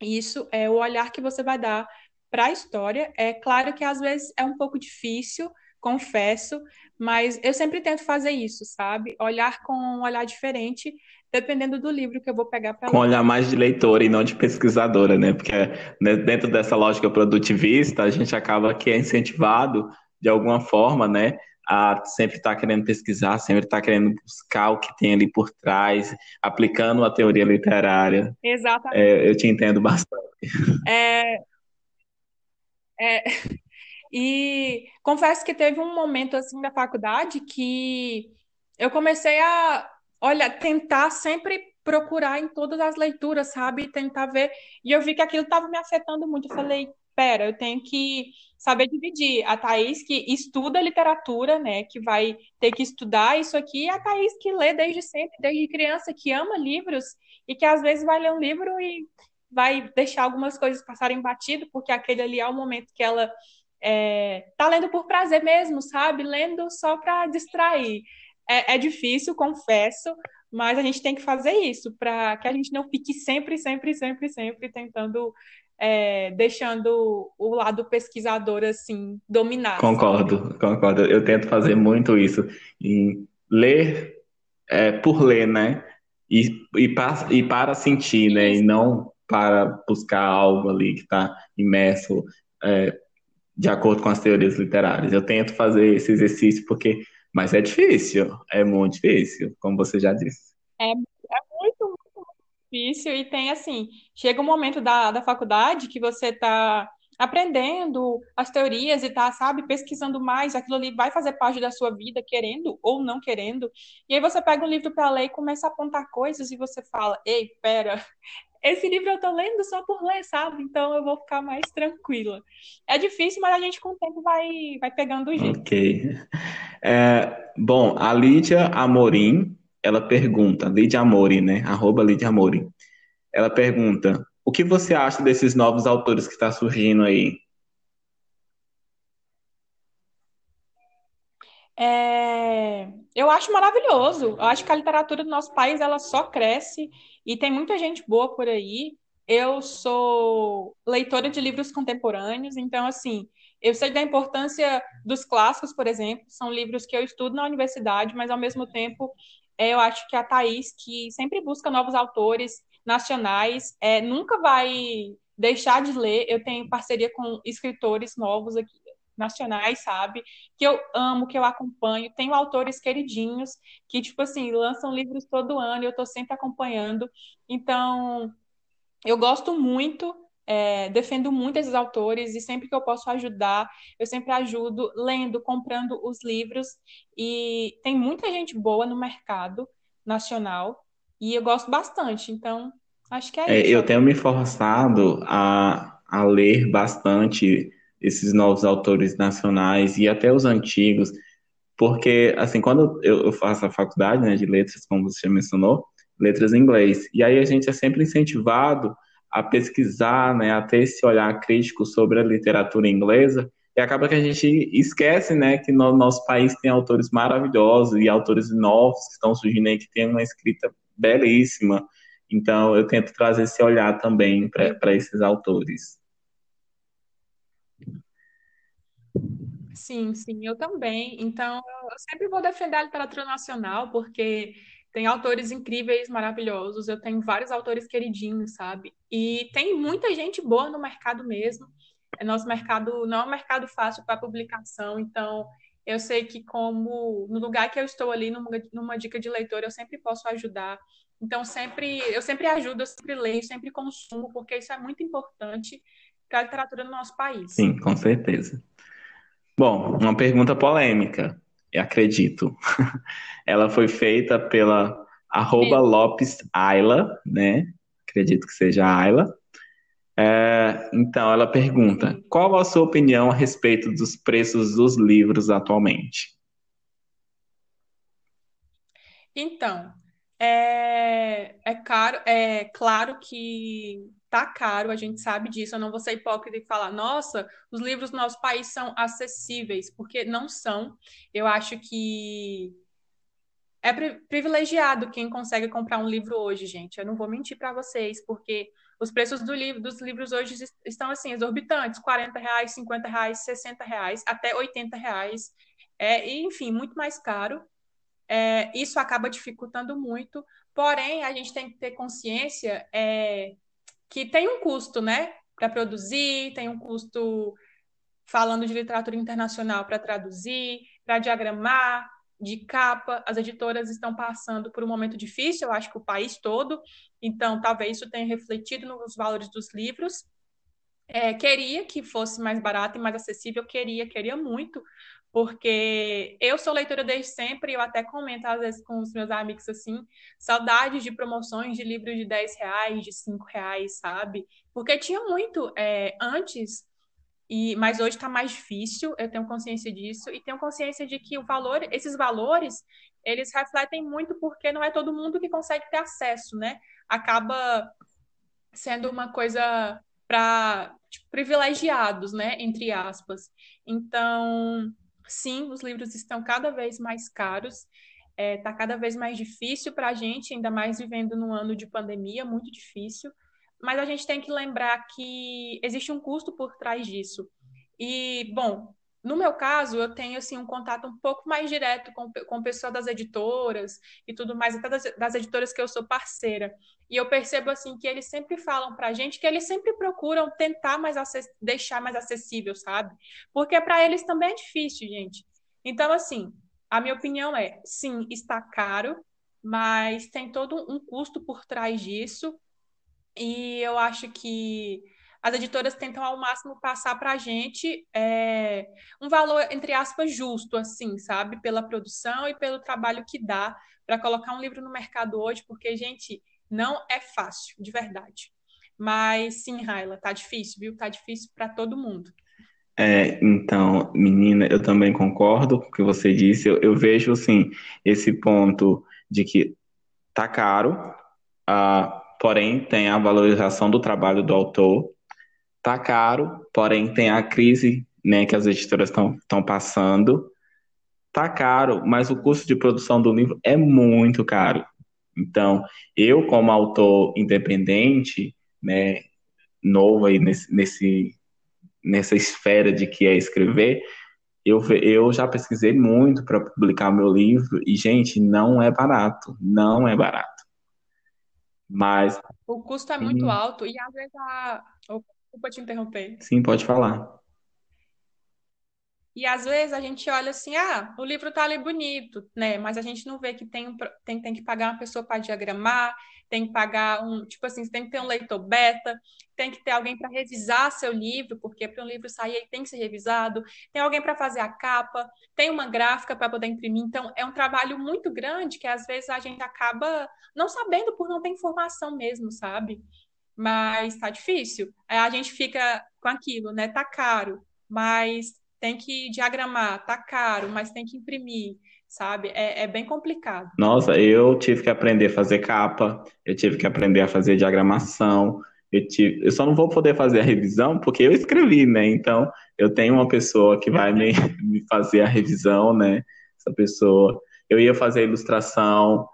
Speaker 2: isso, é o olhar que você vai dar para a história. É claro que às vezes é um pouco difícil, confesso, mas eu sempre tento fazer isso, sabe? Olhar com um olhar diferente, dependendo do livro que eu vou pegar para.
Speaker 1: Com olhar mais de leitora e não de pesquisadora, né? Porque né, dentro dessa lógica produtivista, a gente acaba que é incentivado de alguma forma, né? A sempre estar tá querendo pesquisar, sempre estar tá querendo buscar o que tem ali por trás, aplicando a teoria literária.
Speaker 2: Exatamente.
Speaker 1: É, eu te entendo bastante.
Speaker 2: É, é, e confesso que teve um momento assim da faculdade que eu comecei a, olha, tentar sempre procurar em todas as leituras, sabe? Tentar ver. E eu vi que aquilo estava me afetando muito. Eu falei, pera, eu tenho que saber dividir. A Thaís que estuda literatura, né, que vai ter que estudar isso aqui, e a Thaís que lê desde sempre, desde criança, que ama livros e que às vezes vai ler um livro e vai deixar algumas coisas passarem batido, porque aquele ali é o momento que ela é, tá lendo por prazer mesmo, sabe? Lendo só para distrair. É, é difícil, confesso, mas a gente tem que fazer isso para que a gente não fique sempre, sempre, sempre, sempre tentando é, deixando o lado pesquisador assim dominar.
Speaker 1: Concordo, sabe? concordo. Eu tento fazer muito isso em ler é, por ler, né? E, e, para, e para sentir, né? E não para buscar algo ali que está imerso é, de acordo com as teorias literárias. Eu tento fazer esse exercício porque, mas é difícil, é muito difícil, como você já disse.
Speaker 2: É, é muito, difícil e tem assim, chega um momento da, da faculdade que você está aprendendo as teorias e tá, sabe, pesquisando mais, aquilo ali vai fazer parte da sua vida, querendo ou não querendo. E aí você pega um livro para ler e começa a apontar coisas e você fala: "Ei, pera, esse livro eu tô lendo só por ler, sabe? Então eu vou ficar mais tranquila". É difícil, mas a gente com o tempo vai vai pegando o jeito.
Speaker 1: OK. É, bom, a Lídia Amorim ela pergunta, Lidia Amori, né? Arroba Lidia Amori. Ela pergunta: o que você acha desses novos autores que está surgindo aí?
Speaker 2: É, eu acho maravilhoso. Eu acho que a literatura do nosso país ela só cresce e tem muita gente boa por aí. Eu sou leitora de livros contemporâneos, então assim, eu sei da importância dos clássicos, por exemplo, são livros que eu estudo na universidade, mas ao mesmo tempo é, eu acho que a Thaís, que sempre busca novos autores nacionais, é, nunca vai deixar de ler. Eu tenho parceria com escritores novos aqui, nacionais, sabe? Que eu amo, que eu acompanho. Tenho autores queridinhos que, tipo assim, lançam livros todo ano e eu tô sempre acompanhando. Então, eu gosto muito, é, defendo muito esses autores e sempre que eu posso ajudar, eu sempre ajudo lendo, comprando os livros. E tem muita gente boa no mercado nacional e eu gosto bastante. Então, acho que é,
Speaker 1: é
Speaker 2: isso.
Speaker 1: Eu tenho me forçado a, a ler bastante esses novos autores nacionais e até os antigos, porque, assim, quando eu, faço a faculdade né, de letras, como você mencionou, letras em inglês, e aí a gente é sempre incentivado a pesquisar, né, a ter esse olhar crítico sobre a literatura inglesa, e acaba que a gente esquece, né, que no nosso país tem autores maravilhosos e autores novos que estão surgindo aí que tem uma escrita belíssima. Então, eu tento trazer esse olhar também para esses autores.
Speaker 2: Sim, sim, eu também. Então, eu sempre vou defender a literatura nacional, porque tem autores incríveis, maravilhosos. Eu tenho vários autores queridinhos, sabe? E tem muita gente boa no mercado mesmo. É nosso mercado não é um mercado fácil para publicação, então eu sei que como no lugar que eu estou ali numa, numa dica de leitor, eu sempre posso ajudar. Então sempre eu sempre ajudo, eu sempre leio, sempre consumo, porque isso é muito importante para a literatura no nosso país.
Speaker 1: Sim, com certeza. Bom, uma pergunta polêmica, eu acredito. Ela foi feita pela arroba Lopes Ayla, né? Acredito que seja Ayla. É, então, ela pergunta: qual a sua opinião a respeito dos preços dos livros atualmente?
Speaker 2: Então, é, é caro, é claro que tá caro, a gente sabe disso. Eu não vou ser hipócrita e falar, nossa, os livros do nosso país são acessíveis, porque não são. Eu acho que é privilegiado quem consegue comprar um livro hoje, gente. Eu não vou mentir para vocês, porque os preços do livro, dos livros hoje estão assim, exorbitantes, 40 reais, 50 reais, 60 reais, até 80 reais. É, enfim, muito mais caro. É, isso acaba dificultando muito. Porém, a gente tem que ter consciência é, que tem um custo, né? Para produzir, tem um custo falando de literatura internacional para traduzir, para diagramar, de capa. As editoras estão passando por um momento difícil, eu acho que o país todo, então talvez isso tenha refletido nos valores dos livros. É, queria que fosse mais barato e mais acessível, queria, queria muito, porque eu sou leitora desde sempre eu até comento às vezes com os meus amigos assim, saudades de promoções de livros de 10 reais, de 5 reais, sabe? Porque tinha muito é, antes, e mas hoje está mais difícil, eu tenho consciência disso, e tenho consciência de que o valor, esses valores, eles refletem muito porque não é todo mundo que consegue ter acesso, né? Acaba sendo uma coisa para tipo, privilegiados, né? Entre aspas. Então, sim, os livros estão cada vez mais caros, está é, tá cada vez mais difícil para a gente, ainda mais vivendo num ano de pandemia, muito difícil. Mas a gente tem que lembrar que existe um custo por trás disso. E, bom, no meu caso, eu tenho assim um contato um pouco mais direto com, com o pessoal das editoras e tudo mais, até das, das editoras que eu sou parceira. E eu percebo assim que eles sempre falam para a gente que eles sempre procuram tentar mais deixar mais acessível, sabe? Porque para eles também é difícil, gente. Então, assim, a minha opinião é, sim, está caro, mas tem todo um custo por trás disso. E eu acho que as editoras tentam ao máximo passar para a gente é, um valor, entre aspas, justo, assim, sabe? Pela produção e pelo trabalho que dá para colocar um livro no mercado hoje, porque, gente, não é fácil, de verdade. Mas sim, Raila, tá difícil, viu? Tá difícil para todo mundo.
Speaker 1: É, então, menina, eu também concordo com o que você disse. Eu, eu vejo, assim, esse ponto de que tá caro, uh, porém tem a valorização do trabalho do autor, Tá caro, porém tem a crise né, que as editoras estão passando. Tá caro, mas o custo de produção do livro é muito caro. Então, eu, como autor independente, né, novo aí nesse, nesse, nessa esfera de que é escrever, eu, eu já pesquisei muito para publicar meu livro e, gente, não é barato, não é barato. Mas.
Speaker 2: O custo é muito alto e às vezes a, Desculpa te interromper.
Speaker 1: Sim, pode falar.
Speaker 2: E às vezes a gente olha assim, ah, o livro tá ali bonito, né? Mas a gente não vê que tem, tem, tem que pagar uma pessoa para diagramar, tem que pagar um, tipo assim, tem que ter um leitor beta, tem que ter alguém para revisar seu livro, porque para um livro sair ele tem que ser revisado, tem alguém para fazer a capa, tem uma gráfica para poder imprimir. Então, é um trabalho muito grande que às vezes a gente acaba não sabendo por não ter informação mesmo, sabe? Mas tá difícil. A gente fica com aquilo, né? Tá caro, mas tem que diagramar, tá caro, mas tem que imprimir, sabe? É, é bem complicado.
Speaker 1: Nossa, eu tive que aprender a fazer capa, eu tive que aprender a fazer diagramação, eu, tive, eu só não vou poder fazer a revisão porque eu escrevi, né? Então, eu tenho uma pessoa que vai me, me fazer a revisão, né? Essa pessoa. Eu ia fazer a ilustração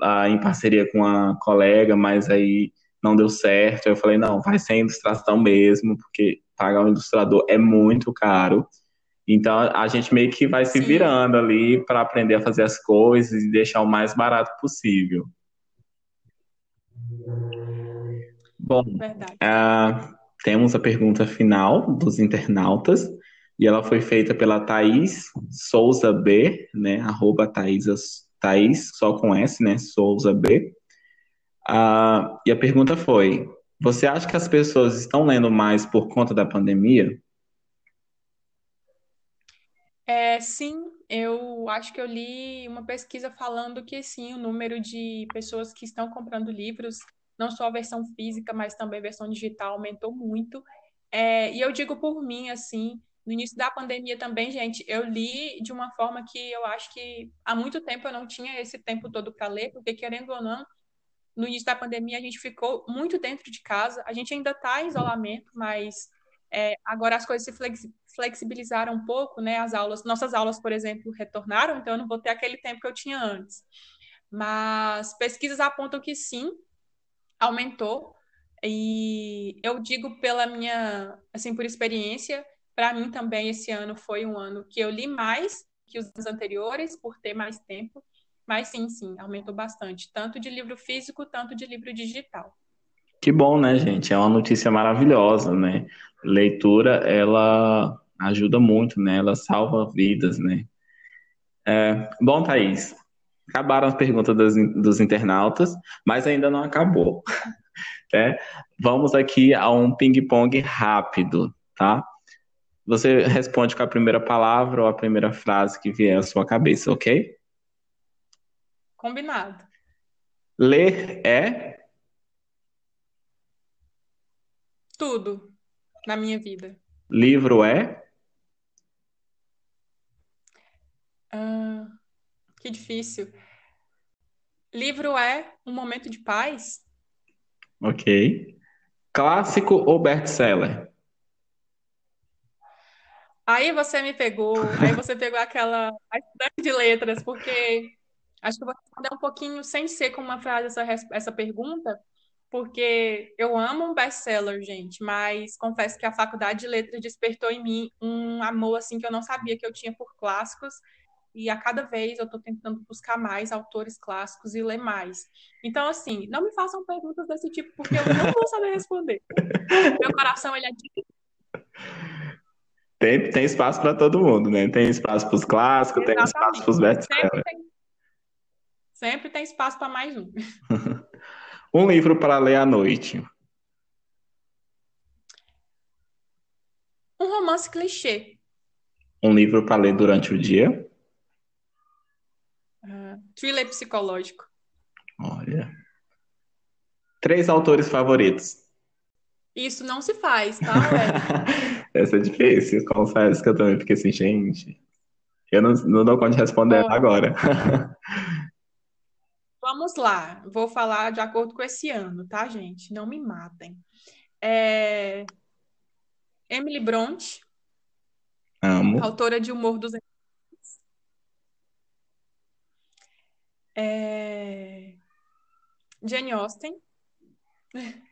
Speaker 1: ah, em parceria com uma colega, mas aí não deu certo. Eu falei, não, vai ser ilustração mesmo, porque pagar um ilustrador é muito caro. Então a gente meio que vai se Sim. virando ali para aprender a fazer as coisas e deixar o mais barato possível. Bom, uh, temos a pergunta final dos internautas e ela foi feita pela Thaís Souza B, né? Arroba Thaís, Thaís só com S, né? Souza B. Uh, e a pergunta foi: Você acha que as pessoas estão lendo mais por conta da pandemia?
Speaker 2: É, sim, eu acho que eu li uma pesquisa falando que sim, o número de pessoas que estão comprando livros, não só a versão física, mas também a versão digital, aumentou muito. É, e eu digo por mim, assim, no início da pandemia também, gente, eu li de uma forma que eu acho que há muito tempo eu não tinha esse tempo todo para ler, porque querendo ou não, no início da pandemia a gente ficou muito dentro de casa, a gente ainda está em isolamento, mas é, agora as coisas se flexibilizaram um pouco, né? As aulas, nossas aulas, por exemplo, retornaram, então eu não vou ter aquele tempo que eu tinha antes. Mas pesquisas apontam que sim, aumentou. E eu digo pela minha, assim, por experiência, para mim também esse ano foi um ano que eu li mais que os anos anteriores, por ter mais tempo. Mas sim, sim, aumentou bastante, tanto de livro físico, tanto de livro digital.
Speaker 1: Que bom, né, gente? É uma notícia maravilhosa, né? Leitura, ela ajuda muito, né? Ela salva vidas, né? É, bom, Thaís, acabaram as perguntas dos, dos internautas, mas ainda não acabou. Né? Vamos aqui a um ping-pong rápido, tá? Você responde com a primeira palavra ou a primeira frase que vier à sua cabeça, ok?
Speaker 2: Combinado.
Speaker 1: Ler é
Speaker 2: Tudo na minha vida.
Speaker 1: Livro é?
Speaker 2: Ah, que difícil. Livro é um momento de paz?
Speaker 1: Ok. Clássico ou best-seller?
Speaker 2: Aí você me pegou, aí você pegou aquela estante de letras, porque acho que eu vou responder um pouquinho sem ser com uma frase essa, essa pergunta, porque eu amo um best-seller, gente, mas confesso que a faculdade de letras despertou em mim um amor assim que eu não sabia que eu tinha por clássicos. E a cada vez eu estou tentando buscar mais autores clássicos e ler mais. Então, assim, não me façam perguntas desse tipo, porque eu não vou saber responder. Meu coração, ele é
Speaker 1: tem, tem espaço para todo mundo, né? Tem espaço para os clássicos, Exatamente. tem espaço para os best-sellers.
Speaker 2: Sempre, sempre tem espaço para mais um.
Speaker 1: Um livro para ler à noite.
Speaker 2: Um romance clichê.
Speaker 1: Um livro para ler durante o dia.
Speaker 2: Uh, thriller psicológico.
Speaker 1: Olha. Três autores favoritos.
Speaker 2: Isso não se faz, tá,
Speaker 1: Essa é difícil, confesso que eu também fiquei assim, gente. Eu não, não dou conta de responder oh. agora.
Speaker 2: Vamos lá, vou falar de acordo com esse ano, tá, gente? Não me matem. É... Emily Bronte,
Speaker 1: Amo.
Speaker 2: autora de Humor dos é... Jane Austen,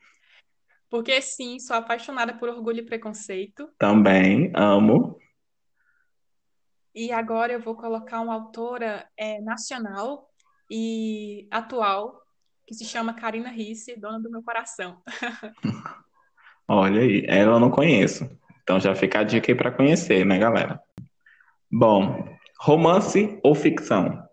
Speaker 2: porque sim, sou apaixonada por Orgulho e Preconceito.
Speaker 1: Também amo.
Speaker 2: E agora eu vou colocar uma autora é, nacional e atual, que se chama Karina Risse, dona do meu coração.
Speaker 1: Olha aí, ela eu não conheço. Então já fica a dica aí para conhecer, né, galera? Bom, romance ou ficção?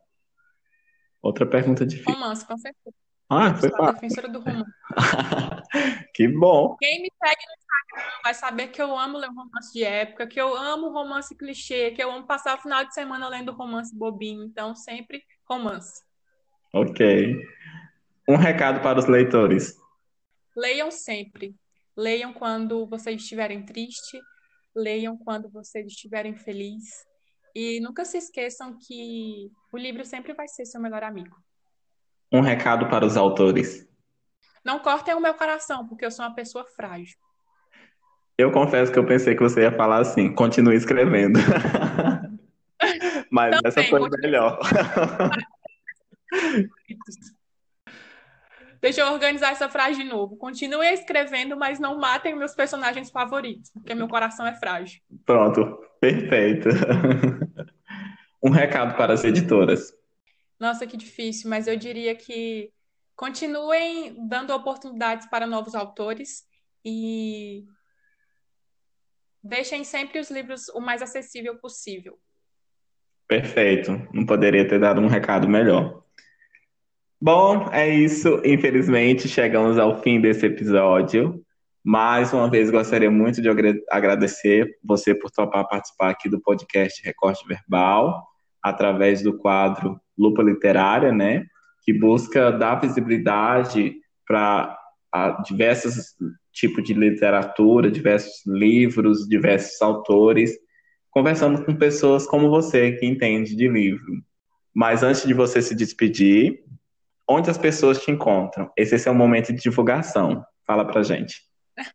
Speaker 1: Outra pergunta difícil.
Speaker 2: Romance, com certeza.
Speaker 1: Ah, foi
Speaker 2: a defensora do romance.
Speaker 1: que bom.
Speaker 2: Quem me segue no Instagram vai saber que eu amo ler um romance de época, que eu amo romance clichê, que eu amo passar o final de semana lendo romance bobinho. Então, sempre romance.
Speaker 1: Ok. Um recado para os leitores.
Speaker 2: Leiam sempre. Leiam quando vocês estiverem tristes, leiam quando vocês estiverem felizes. E nunca se esqueçam que o livro sempre vai ser seu melhor amigo.
Speaker 1: Um recado para os autores.
Speaker 2: Não cortem o meu coração, porque eu sou uma pessoa frágil.
Speaker 1: Eu confesso que eu pensei que você ia falar assim, continue escrevendo. Mas Também, essa foi melhor.
Speaker 2: Deixa eu organizar essa frase de novo. Continue escrevendo, mas não matem meus personagens favoritos, porque meu coração é frágil.
Speaker 1: Pronto, perfeito. um recado para as editoras.
Speaker 2: Nossa, que difícil, mas eu diria que continuem dando oportunidades para novos autores e deixem sempre os livros o mais acessível possível.
Speaker 1: Perfeito, não poderia ter dado um recado melhor. Bom, é isso. Infelizmente, chegamos ao fim desse episódio. Mais uma vez, gostaria muito de agradecer você por topar participar aqui do podcast Recorte Verbal, através do quadro Lupa Literária, né? Que busca dar visibilidade para diversos tipos de literatura, diversos livros, diversos autores, conversando com pessoas como você que entende de livro. Mas antes de você se despedir, onde as pessoas te encontram? Esse é seu momento de divulgação. Fala pra gente.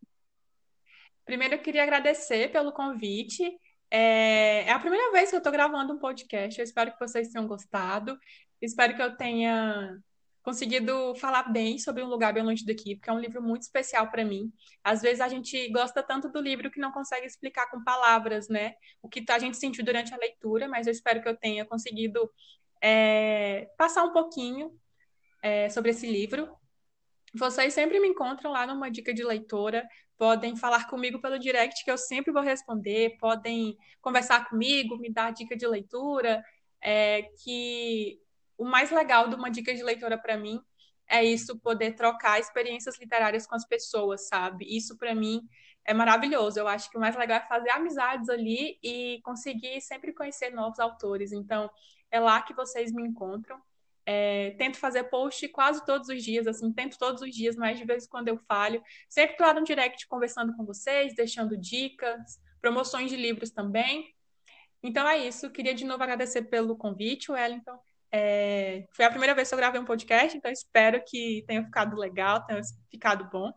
Speaker 2: Primeiro, eu queria agradecer pelo convite. É, é a primeira vez que eu estou gravando um podcast. Eu espero que vocês tenham gostado. Espero que eu tenha conseguido falar bem sobre Um Lugar Bem Longe daqui, porque é um livro muito especial para mim. Às vezes a gente gosta tanto do livro que não consegue explicar com palavras, né? O que a gente sentiu durante a leitura, mas eu espero que eu tenha conseguido é, passar um pouquinho é, sobre esse livro. Vocês sempre me encontram lá numa dica de leitora. Podem falar comigo pelo direct, que eu sempre vou responder. Podem conversar comigo, me dar dica de leitura. É, que o mais legal de uma dica de leitora para mim é isso, poder trocar experiências literárias com as pessoas, sabe? Isso para mim é maravilhoso. Eu acho que o mais legal é fazer amizades ali e conseguir sempre conhecer novos autores. Então, é lá que vocês me encontram. É, tento fazer post quase todos os dias, assim, tento todos os dias, mas de vez em quando eu falho. Sempre lá no direct conversando com vocês, deixando dicas, promoções de livros também. Então é isso. Queria de novo agradecer pelo convite, Wellington. É, foi a primeira vez que eu gravei um podcast, então espero que tenha ficado legal, tenha ficado bom.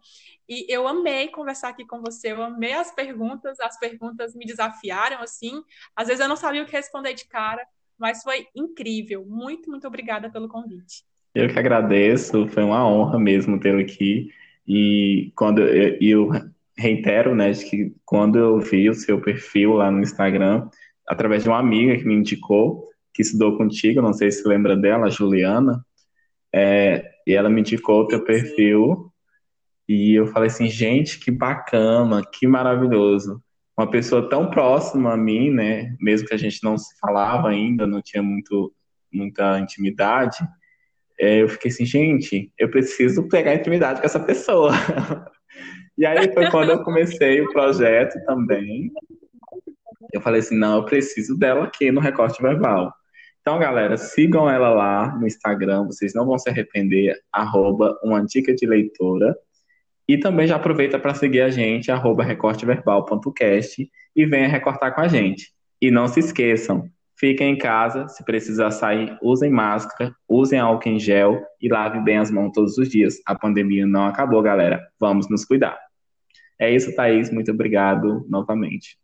Speaker 2: E eu amei conversar aqui com você, eu amei as perguntas, as perguntas me desafiaram, assim. Às vezes eu não sabia o que responder de cara, mas foi incrível. Muito, muito obrigada pelo convite.
Speaker 1: Eu que agradeço, foi uma honra mesmo tê-lo aqui. E quando eu, eu reitero, né, que quando eu vi o seu perfil lá no Instagram, através de uma amiga que me indicou, que estudou contigo, não sei se lembra dela, Juliana, é, e ela me indicou o teu perfil, e eu falei assim, gente, que bacana, que maravilhoso uma pessoa tão próxima a mim, né? Mesmo que a gente não se falava ainda, não tinha muito, muita intimidade, é, eu fiquei assim, gente, eu preciso pegar intimidade com essa pessoa. e aí foi quando eu comecei o projeto também. Eu falei assim, não, eu preciso dela aqui no recorte verbal. Então, galera, sigam ela lá no Instagram, vocês não vão se arrepender, arroba uma dica de leitora. E também já aproveita para seguir a gente, arroba recorteverbal.cast e venha recortar com a gente. E não se esqueçam, fiquem em casa, se precisar sair, usem máscara, usem álcool em gel e lave bem as mãos todos os dias. A pandemia não acabou, galera. Vamos nos cuidar. É isso, Thaís. Muito obrigado novamente.